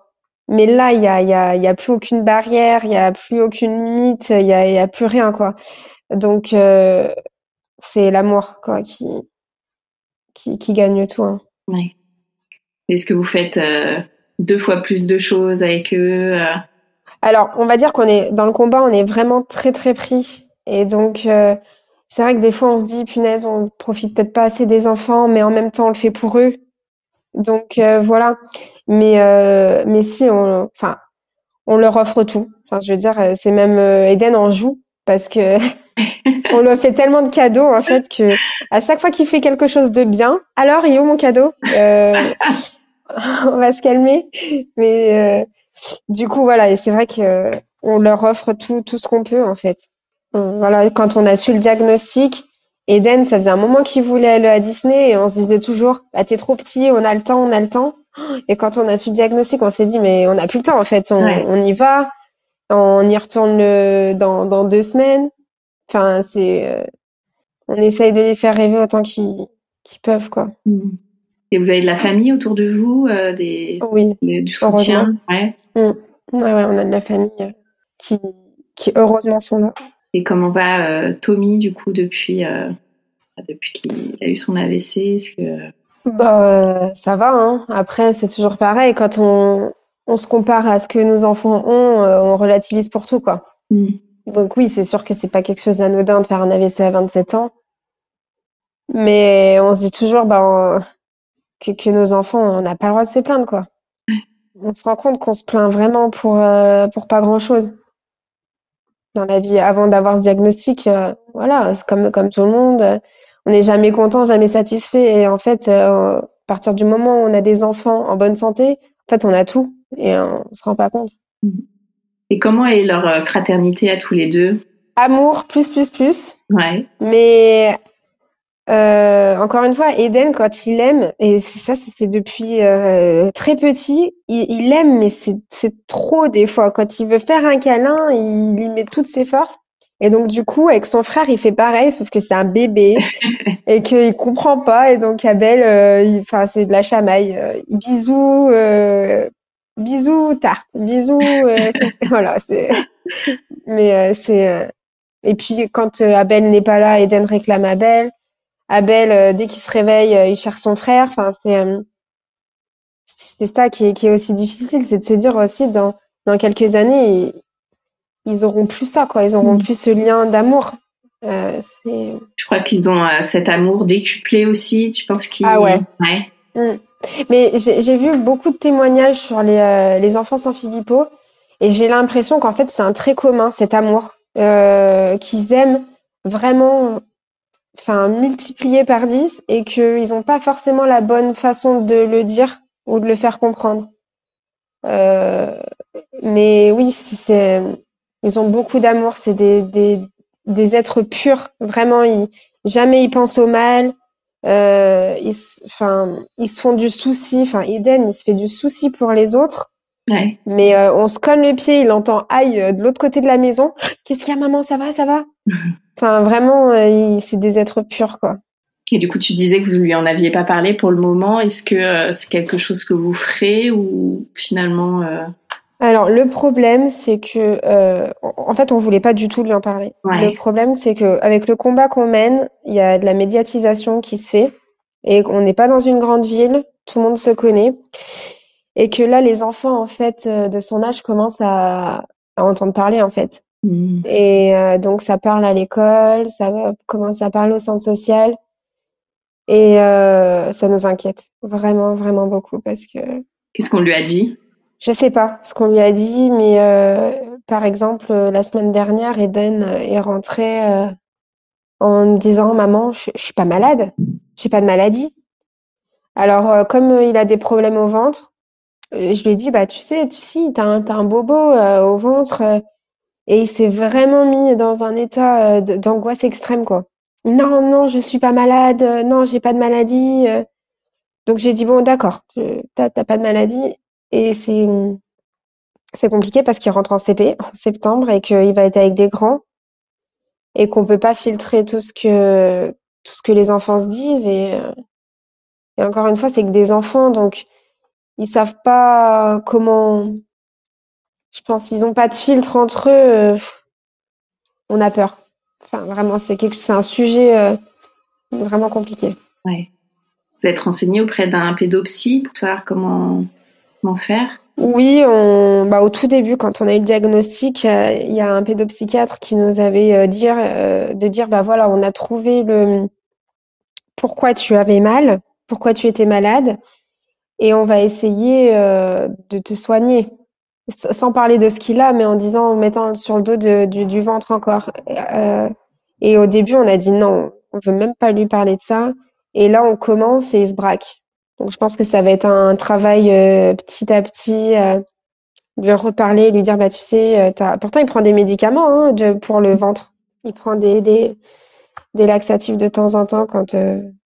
Mais là, il y a, y a, il y a plus aucune barrière, il y a plus aucune limite, il y a, y a plus rien, quoi. Donc, euh, c'est l'amour, quoi, qui, qui, qui gagne tout, hein. ouais. Est-ce que vous faites euh, deux fois plus de choses avec eux euh, Alors, on va dire qu'on est dans le combat, on est vraiment très très pris. Et donc, euh, c'est vrai que des fois, on se dit, punaise, on profite peut-être pas assez des enfants, mais en même temps, on le fait pour eux. Donc euh, voilà. Mais euh, mais si, on, enfin, on leur offre tout. Enfin, je veux dire, c'est même Eden en joue parce que on lui fait tellement de cadeaux en fait que à chaque fois qu'il fait quelque chose de bien, alors il est où mon cadeau? Euh, on va se calmer. Mais euh, du coup, voilà, et c'est vrai que euh, on leur offre tout, tout ce qu'on peut, en fait. Voilà, quand on a su le diagnostic, Eden, ça faisait un moment qu'il voulait aller à Disney et on se disait toujours, bah, t'es trop petit, on a le temps, on a le temps. Et quand on a su le diagnostic, on s'est dit, mais on n'a plus le temps, en fait. On, Ouais. on y va, on y retourne le, dans, dans deux semaines. Enfin, c'est, euh, on essaye de les faire rêver autant qu'ils peuvent, quoi. hmm. Et vous avez de la famille autour de vous, euh, des, Oui. des- du soutien ouais. Ouais, ouais, on a de la famille euh, qui, qui heureusement sont là. Et comment va euh, Tommy, du coup, depuis, euh, depuis qu'il a eu son AVC Est-ce que... Bah, ça va, hein. Après, c'est toujours pareil. Quand on, on se compare à ce que nos enfants ont, on relativise pour tout, quoi. Hmm. Donc oui, c'est sûr que c'est pas quelque chose d'anodin de faire un AVC à 27 ans. Mais on se dit toujours bah, on- que, que nos enfants, on n'a pas le droit de se plaindre, quoi. On se rend compte qu'on se plaint vraiment pour, euh, pour pas grand-chose. Dans la vie, avant d'avoir ce diagnostic, euh, voilà, c'est comme, comme tout le monde, euh, on n'est jamais content, jamais satisfait. Et en fait, euh, à partir du moment où on a des enfants en bonne santé, en fait, on a tout et on se rend pas compte. Et comment est leur fraternité à tous les deux? Amour, plus, plus, plus. Ouais. Mais euh, encore une fois, Eden, quand il aime, et c'est ça, c'est depuis euh, très petit, il, il aime, mais c'est c'est trop des fois. Quand il veut faire un câlin, il y met toutes ses forces. Et donc, du coup, avec son frère, il fait pareil, sauf que c'est un bébé et qu'il comprend pas. Et donc, Abel, euh, enfin, c'est de la chamaille. Euh, bisous, euh, bisous tarte, bisous. euh, voilà, c'est. Mais euh, c'est. Et puis quand Abel n'est pas là, Eden réclame Abel. Abel, euh, dès qu'il se réveille, euh, il cherche son frère. Enfin, c'est. euh, C'est ça qui est, qui est aussi difficile, c'est de se dire aussi dans, dans quelques années, ils, auront plus ça, quoi. Ils auront Mm. plus ce lien d'amour. Euh. Je crois qu'ils ont euh, cet amour décuplé aussi. Tu penses qu'ils. Ah ouais. Ouais. Mm. Mais j'ai j'ai vu beaucoup de témoignages sur les, euh, les enfants sans Philippot et j'ai l'impression qu'en fait c'est un trait commun, cet amour, qu'ils aiment vraiment enfin, multiplié par 10 et qu'ils n'ont pas forcément la bonne façon de le dire ou de le faire comprendre. Euh, mais oui, c'est- ils ont beaucoup d'amour, c'est des, des, des êtres purs, vraiment, ils, jamais ils pensent au mal. Euh, ils, enfin, ils se font du souci. Enfin, Eden, il se fait du souci pour les autres. Ouais. Mais euh, on se colle le pied, il entend aïe de l'autre côté de la maison. Qu'est-ce qu'il y a, maman? Ça va, ça va? Enfin, vraiment, euh, c'est des êtres purs, quoi. Et du coup, tu disais que vous lui en aviez pas parlé pour le moment. Est-ce que euh, c'est quelque chose que vous ferez ou finalement euh, Alors, le problème, c'est que, euh, en fait, on voulait pas du tout lui en parler. Ouais. Le problème, c'est que avec le combat qu'on mène, il y a de la médiatisation qui se fait et qu'on n'est pas dans une grande ville, tout le monde se connaît, et que là, les enfants, en fait, euh, de son âge commencent à, à entendre parler, en fait. Hmm, Et euh, donc, ça parle à l'école, ça va- commence à parler au centre social, et euh, ça nous inquiète vraiment, vraiment beaucoup parce que Qu'est-ce qu'on lui a dit? Je sais pas ce qu'on lui a dit, mais euh, par exemple, euh, la semaine dernière, Eden euh, est rentré euh, en me disant, Maman, je, je suis pas malade, j'ai pas de maladie. Alors, euh, comme euh, il a des problèmes au ventre, euh, je lui ai dit, bah tu sais, tu si, t'as un, t'as un bobo euh, au ventre, euh, et il s'est vraiment mis dans un état euh, d'angoisse extrême, quoi. Non, non, je suis pas malade, euh, non, j'ai pas de maladie. euh. Donc j'ai dit, bon, d'accord, t'as pas de maladie. Et c'est c'est compliqué parce qu'il rentre en CP en septembre et qu'il va être avec des grands et qu'on peut pas filtrer tout ce que tout ce que les enfants se disent et encore une fois c'est que des enfants donc ils savent pas comment je pense ils ont pas de filtre entre eux euh, on a peur. Enfin vraiment c'est quelque un sujet euh, vraiment compliqué. Ouais. Vous êtes renseigné auprès d'un pédopsie pour savoir comment comment faire? Oui, on, bah, au tout début, quand on a eu le diagnostic, euh, il y a un pédopsychiatre qui nous avait euh, dire, euh, de dire, bah voilà, on a trouvé le pourquoi tu avais mal, pourquoi tu étais malade, et on va essayer de te soigner, sans parler de ce qu'il a, mais en disant, en mettant sur le dos du, ventre encore. Euh, et au début, on a dit non, on veut même pas lui parler de ça. Et là, on commence et il se braque. Donc, je pense que ça va être un travail euh, petit à petit, euh, lui reparler, lui dire, bah, tu sais, euh, pourtant, il prend des médicaments hein, pour le ventre. Il prend des, laxatifs de temps en temps quand,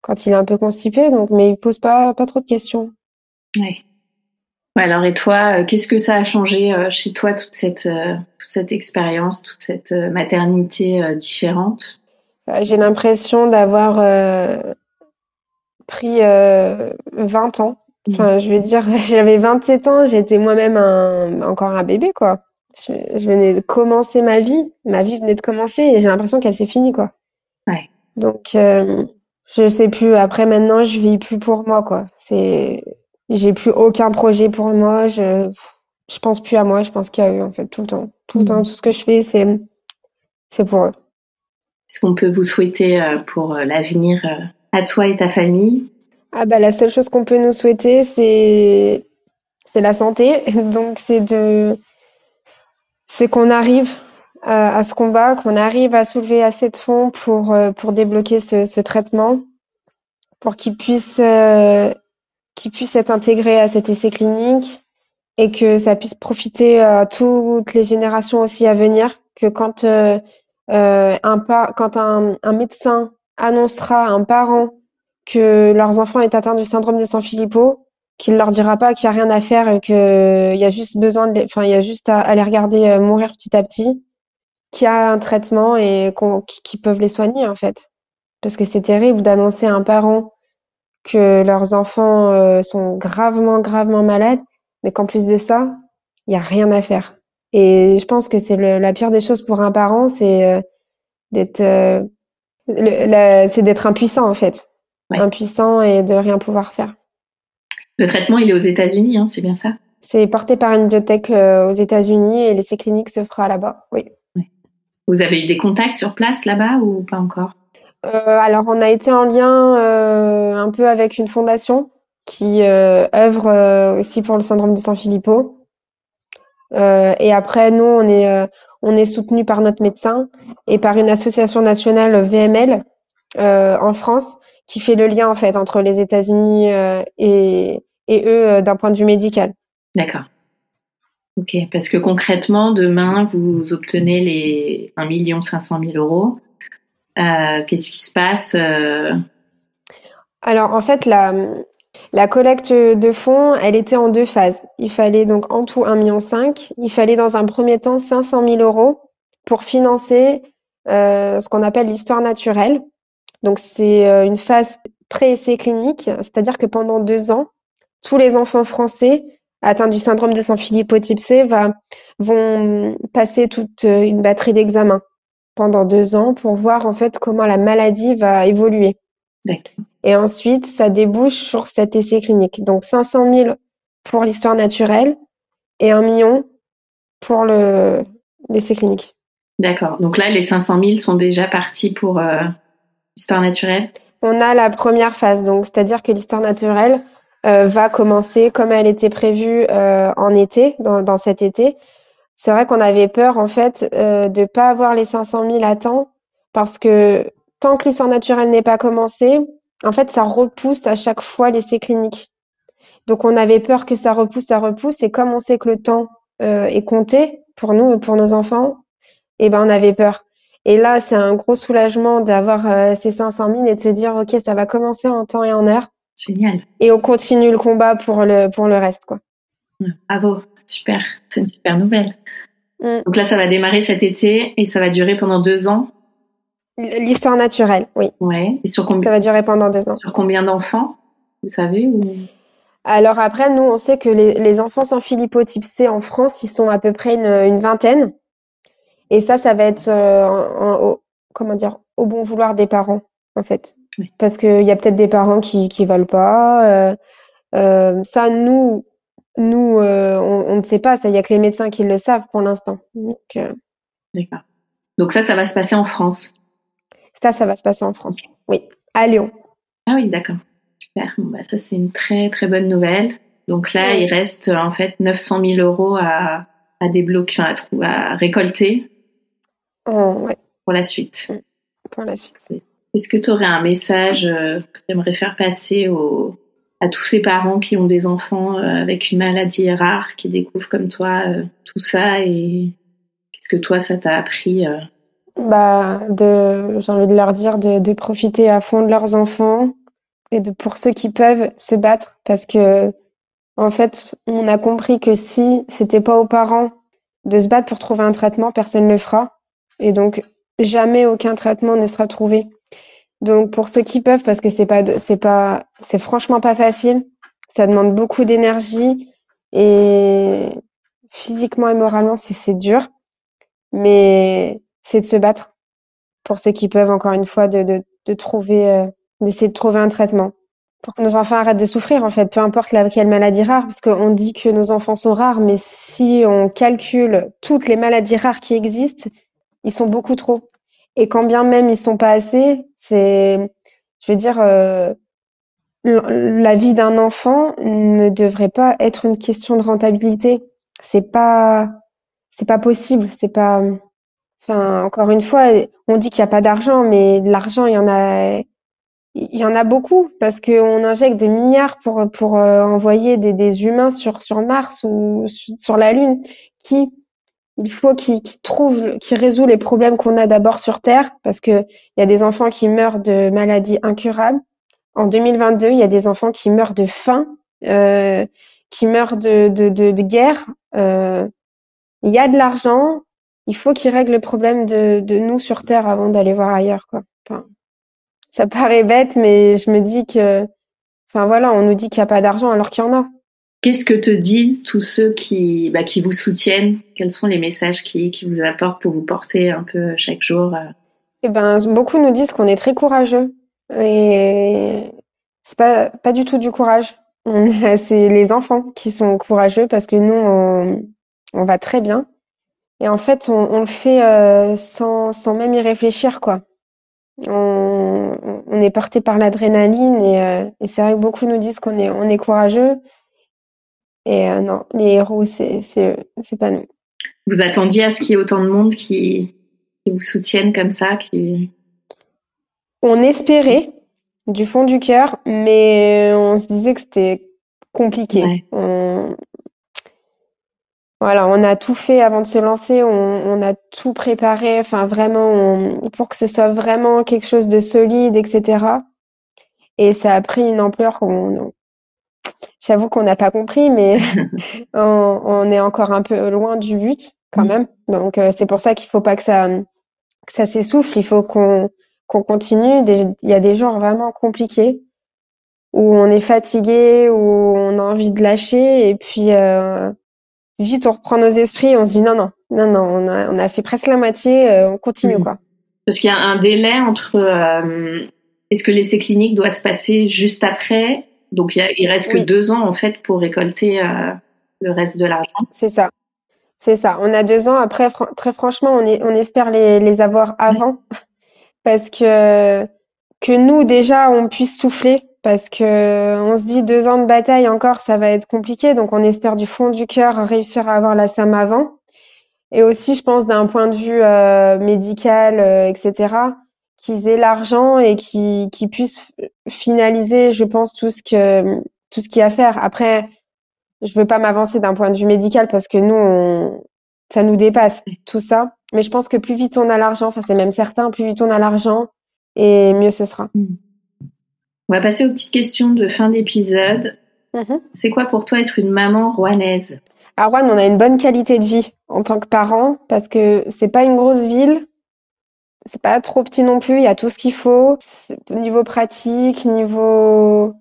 quand il est un peu constipé, donc, mais il pose pas, trop de questions. Ouais, alors et toi, euh, qu'est-ce que ça a changé euh, chez toi toute cette euh, toute cette expérience, toute cette maternité différente? J'ai l'impression d'avoir euh, pris euh, 20 ans. Enfin, je veux dire, j'avais 27 ans, j'étais moi-même un, encore un bébé, quoi. Je, je venais de commencer ma vie, ma vie venait de commencer et j'ai l'impression qu'elle s'est finie, quoi. Ouais. Donc, euh, je sais plus. Après, maintenant, je vis plus pour moi, quoi. C'est, j'ai plus aucun projet pour moi. Je, je pense plus à moi. Je pense qu'à eux, en fait, tout le temps. Tout le temps, tout ce que je fais, c'est, c'est pour eux. Est-ce qu'on peut vous souhaiter euh, pour euh, l'avenir euh, à toi et ta famille? Ah bah la seule chose qu'on peut nous souhaiter, c'est c'est la santé. Donc c'est de c'est qu'on arrive à, à ce combat, qu'on arrive à soulever assez de fonds pour pour débloquer ce, ce traitement, pour qu'il puisse euh, qu'il puisse être intégré à cet essai clinique et que ça puisse profiter à toutes les générations aussi à venir. Que quand euh, euh, un quand un, médecin annoncera à un parent que leurs enfants est atteint du syndrome de Sanfilippo, qu'il leur dira pas qu'il y a rien à faire et que il y a juste besoin de, enfin il y a juste à, à les regarder euh, mourir petit à petit, qu'il y a un traitement et qu'on, qui qui peuvent les soigner en fait. Parce que c'est terrible d'annoncer à un parent que leurs enfants euh, sont gravement, gravement malades, mais qu'en plus de ça, il y a rien à faire. Et je pense que c'est la pire des choses pour un parent, c'est euh, d'être euh, c'est d'être impuissant en fait. Impuissant et de rien pouvoir faire. Le traitement, il est aux États-Unis, hein, c'est bien ça? C'est porté par une bibliothèque aux États-Unis et l'essai clinique se fera là-bas, oui. Vous avez eu des contacts sur place là-bas ou pas encore? Alors, on a été en lien un peu avec une fondation qui œuvre aussi pour le syndrome de San-Filippo. Euh, et après, nous, on est, euh, soutenu par notre médecin et par une association nationale VML euh, en France qui fait le lien en fait entre les États-Unis et, et eux d'un point de vue médical. D'accord. Ok, parce que concrètement, demain, vous obtenez les 1 500 000 euros. Qu'est-ce qui se passe Alors, en fait, la, collecte de fonds, elle était en deux phases. Il fallait donc en tout 1,5 million. Il fallait dans un premier temps 500 000 euros pour financer euh, ce qu'on appelle l'histoire naturelle. Donc c'est euh, une phase pré-essai clinique, c'est-à-dire que pendant deux ans, tous les enfants français atteints du syndrome de Sanfilippo type C vont passer toute euh, une batterie d'examens pendant deux ans pour voir en fait comment la maladie va évoluer. Et ensuite, ça débouche sur cet essai clinique. Donc 500 000 pour l'histoire naturelle et 1 million pour l'essai clinique. D'accord. Donc là, les 500 000 sont déjà partis pour euh, l'histoire naturelle? On a la première phase, donc c'est-à-dire que l'histoire naturelle euh, va commencer comme elle était prévue euh, en été, dans, cet été. C'est vrai qu'on avait peur en fait de ne pas avoir les 500 000 à temps parce que tant que l'histoire naturelle n'est pas commencée, en fait, ça repousse à chaque fois l'essai clinique. Donc, on avait peur que ça repousse, ça repousse. Et comme on sait que le temps euh, est compté pour nous et pour nos enfants, eh ben, on avait peur. Et là, c'est un gros soulagement d'avoir euh, ces 500 000 et de se dire, OK, ça va commencer en temps et en heure. Génial. Et on continue le combat pour le, pour le reste, quoi. Bravo, super. C'est une super nouvelle. Mm. Donc là, ça va démarrer cet été et ça va durer pendant deux ans. L'histoire naturelle, oui. Ouais. Et sur combien Ça va durer pendant deux ans. Sur combien d'enfants, vous savez ou... Alors après, nous, on sait que les, enfants sans Philippo type C en France, ils sont à peu près une, vingtaine. Et ça, ça va être euh, au, comment dire, au bon vouloir des parents, en fait. Parce qu'il y a peut-être des parents qui ne veulent pas. Euh, euh, ça, nous, nous on, ne sait pas. Il n'y a que les médecins qui le savent pour l'instant. D'accord. Donc ça, ça va se passer en France. Ça, ça va se passer en France. Oui, à Lyon. Ah oui, d'accord. Super. bah, ça, c'est une très, très bonne nouvelle. Donc là, il reste en fait 900 000 euros à, à débloquer, à, à récolter oh, pour la suite. Mm. Pour la suite. Est-ce que tu aurais un message euh, que tu aimerais faire passer à tous ces parents qui ont des enfants euh, avec une maladie rare, qui découvrent comme toi euh, tout ça et qu'est-ce que toi, ça t'a appris bah, de, j'ai envie de leur dire de, de, profiter à fond de leurs enfants et de, pour ceux qui peuvent, se battre parce que, en fait, on a compris que si c'était pas aux parents de se battre pour trouver un traitement, personne ne le fera. Et donc, jamais aucun traitement ne sera trouvé. Donc, pour ceux qui peuvent, parce que c'est pas, c'est pas, c'est franchement pas facile. Ça demande beaucoup d'énergie et physiquement et moralement, c'est, dur. Mais c'est de se battre pour ceux qui peuvent, encore une fois, de, de, de trouver, euh, d'essayer de trouver un traitement pour que nos enfants arrêtent de souffrir, en fait, peu importe laquelle maladie rare, parce qu'on dit que nos enfants sont rares, mais si on calcule toutes les maladies rares qui existent, ils sont beaucoup trop. Et quand bien même ils sont pas assez, c'est, je veux dire, euh, la vie d'un enfant ne devrait pas être une question de rentabilité. C'est pas, c'est pas possible. C'est pas, Enfin, encore une fois, on dit qu'il n'y a pas d'argent, mais l'argent, il y en a, il y en a beaucoup parce qu'on injecte des milliards pour, pour euh, envoyer des, des, humains sur, sur Mars ou sur la Lune qui, il faut qu'ils trouvent, qu'ils résolvent les problèmes qu'on a d'abord sur Terre parce qu'il y a des enfants qui meurent de maladies incurables. En 2022, il y a des enfants qui meurent de faim, euh, qui meurent de, guerre. Euh, il y a de l'argent, il faut qu'ils règlent le problème de, nous sur Terre avant d'aller voir ailleurs. Quoi. Ça paraît bête, mais je me dis que, enfin voilà, on nous dit qu'il n'y a pas d'argent alors qu'il y en a. Qu'est-ce que te disent tous ceux qui, bah, qui vous soutiennent? Quels sont les messages qui, qui vous apportent pour vous porter un peu chaque jour eh ben, beaucoup nous disent qu'on est très courageux. Et c'est pas, pas du tout du courage. C'est les enfants qui sont courageux parce que nous, on, on va très bien. Et en fait, on, le fait euh, sans, sans même y réfléchir, quoi. On, on est porté par l'adrénaline et, euh, et c'est vrai que beaucoup nous disent qu'on est, on est courageux. Et euh, non, les héros, c'est, c'est, c'est pas nous. Vous attendiez à ce qu'il y ait autant de monde qui, qui vous soutiennent comme ça, qui... On espérait du fond du cœur, mais on se disait que c'était compliqué. Ouais. On... Voilà, on a tout fait avant de se lancer, on, on a tout préparé, enfin vraiment, on- pour que ce soit vraiment quelque chose de solide, etc. Et ça a pris une ampleur qu'on, j'avoue qu'on n'a pas compris, mais on, on est encore un peu loin du but quand Mm. même. Donc euh, c'est pour ça qu'il faut pas que ça, que ça s'essouffle, il faut qu'on continue. Il y a des jours vraiment compliqués où on est fatigué, où on a envie de lâcher, et puis euh, vite on reprend nos esprits, on se dit non, non, non, non, on a, on a fait presque la moitié, euh, on continue Mhm. quoi. Parce qu'il y a un délai entre... Est-ce que l'essai clinique doit se passer juste après Donc il, y a- il reste que deux ans en fait pour récolter euh, le reste de l'argent. C'est ça. C'est ça. On a deux ans. Après, très franchement, on, est, on espère les, les avoir avant parce que, que nous, déjà, on puisse souffler parce que on se dit deux ans de bataille encore, ça va être compliqué. Donc, on espère du fond du cœur réussir à avoir la somme avant. Et aussi, je pense, d'un point de vue euh, médical, euh, etc., qu'ils aient l'argent et qu'ils puissent finaliser, je pense, tout ce que, tout ce qu'il y a à faire. Après, je veux pas m'avancer d'un point de vue médical parce que nous, on- ça nous dépasse tout ça. Mais je pense que plus vite on a l'argent, enfin c'est même certain, plus vite on a l'argent et mieux ce sera. On va passer aux petites questions de fin d'épisode. Mhm. C'est quoi pour toi être une maman rouennaise? À Rouen, on a une bonne qualité de vie en tant que parents parce que c'est pas une grosse ville, c'est pas trop petit non plus, il y a tout ce qu'il faut. Niveau pratique, niveau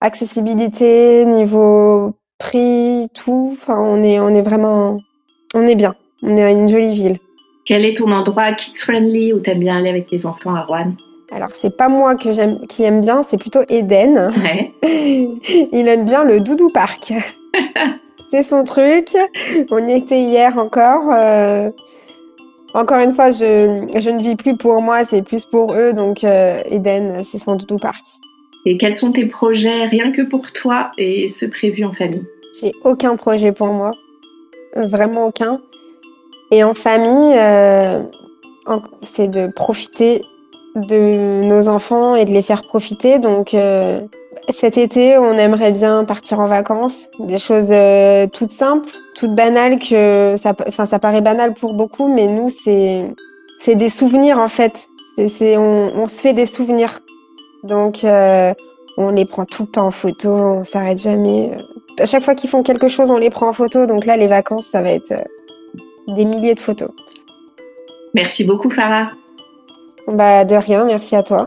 accessibilité, niveau prix, tout. Enfin, on est, on est vraiment, on est bien. On est une jolie ville. Quel est ton endroit kids friendly où t'aimes bien aller avec tes enfants à Rouen? Alors, c'est pas moi que j'aime, qui aime bien, c'est plutôt Eden. Ouais. Il aime bien le Doudou Park. C'est son truc. On y était hier encore. euh, Encore une fois, je, je ne vis plus pour moi, c'est plus pour eux. Donc, euh, Eden, c'est son Doudou Park. Et quels sont tes projets rien que pour toi et ceux prévus en famille? J'ai aucun projet pour moi. Euh, Vraiment aucun. Et en famille, euh, c'est de profiter de nos enfants et de les faire profiter. Donc, euh, cet été, on aimerait bien partir en vacances. Des choses euh, toutes simples, toutes banales que ça, enfin, ça paraît banal pour beaucoup, mais nous, c'est, c'est des souvenirs en fait. C'est, on, on se fait des souvenirs. Donc, euh, on les prend tout le temps en photo, on s'arrête jamais. À chaque fois qu'ils font quelque chose, on les prend en photo. Donc là, les vacances, ça va être euh, des milliers de photos. Merci beaucoup Farah. Bah, de rien, merci à toi.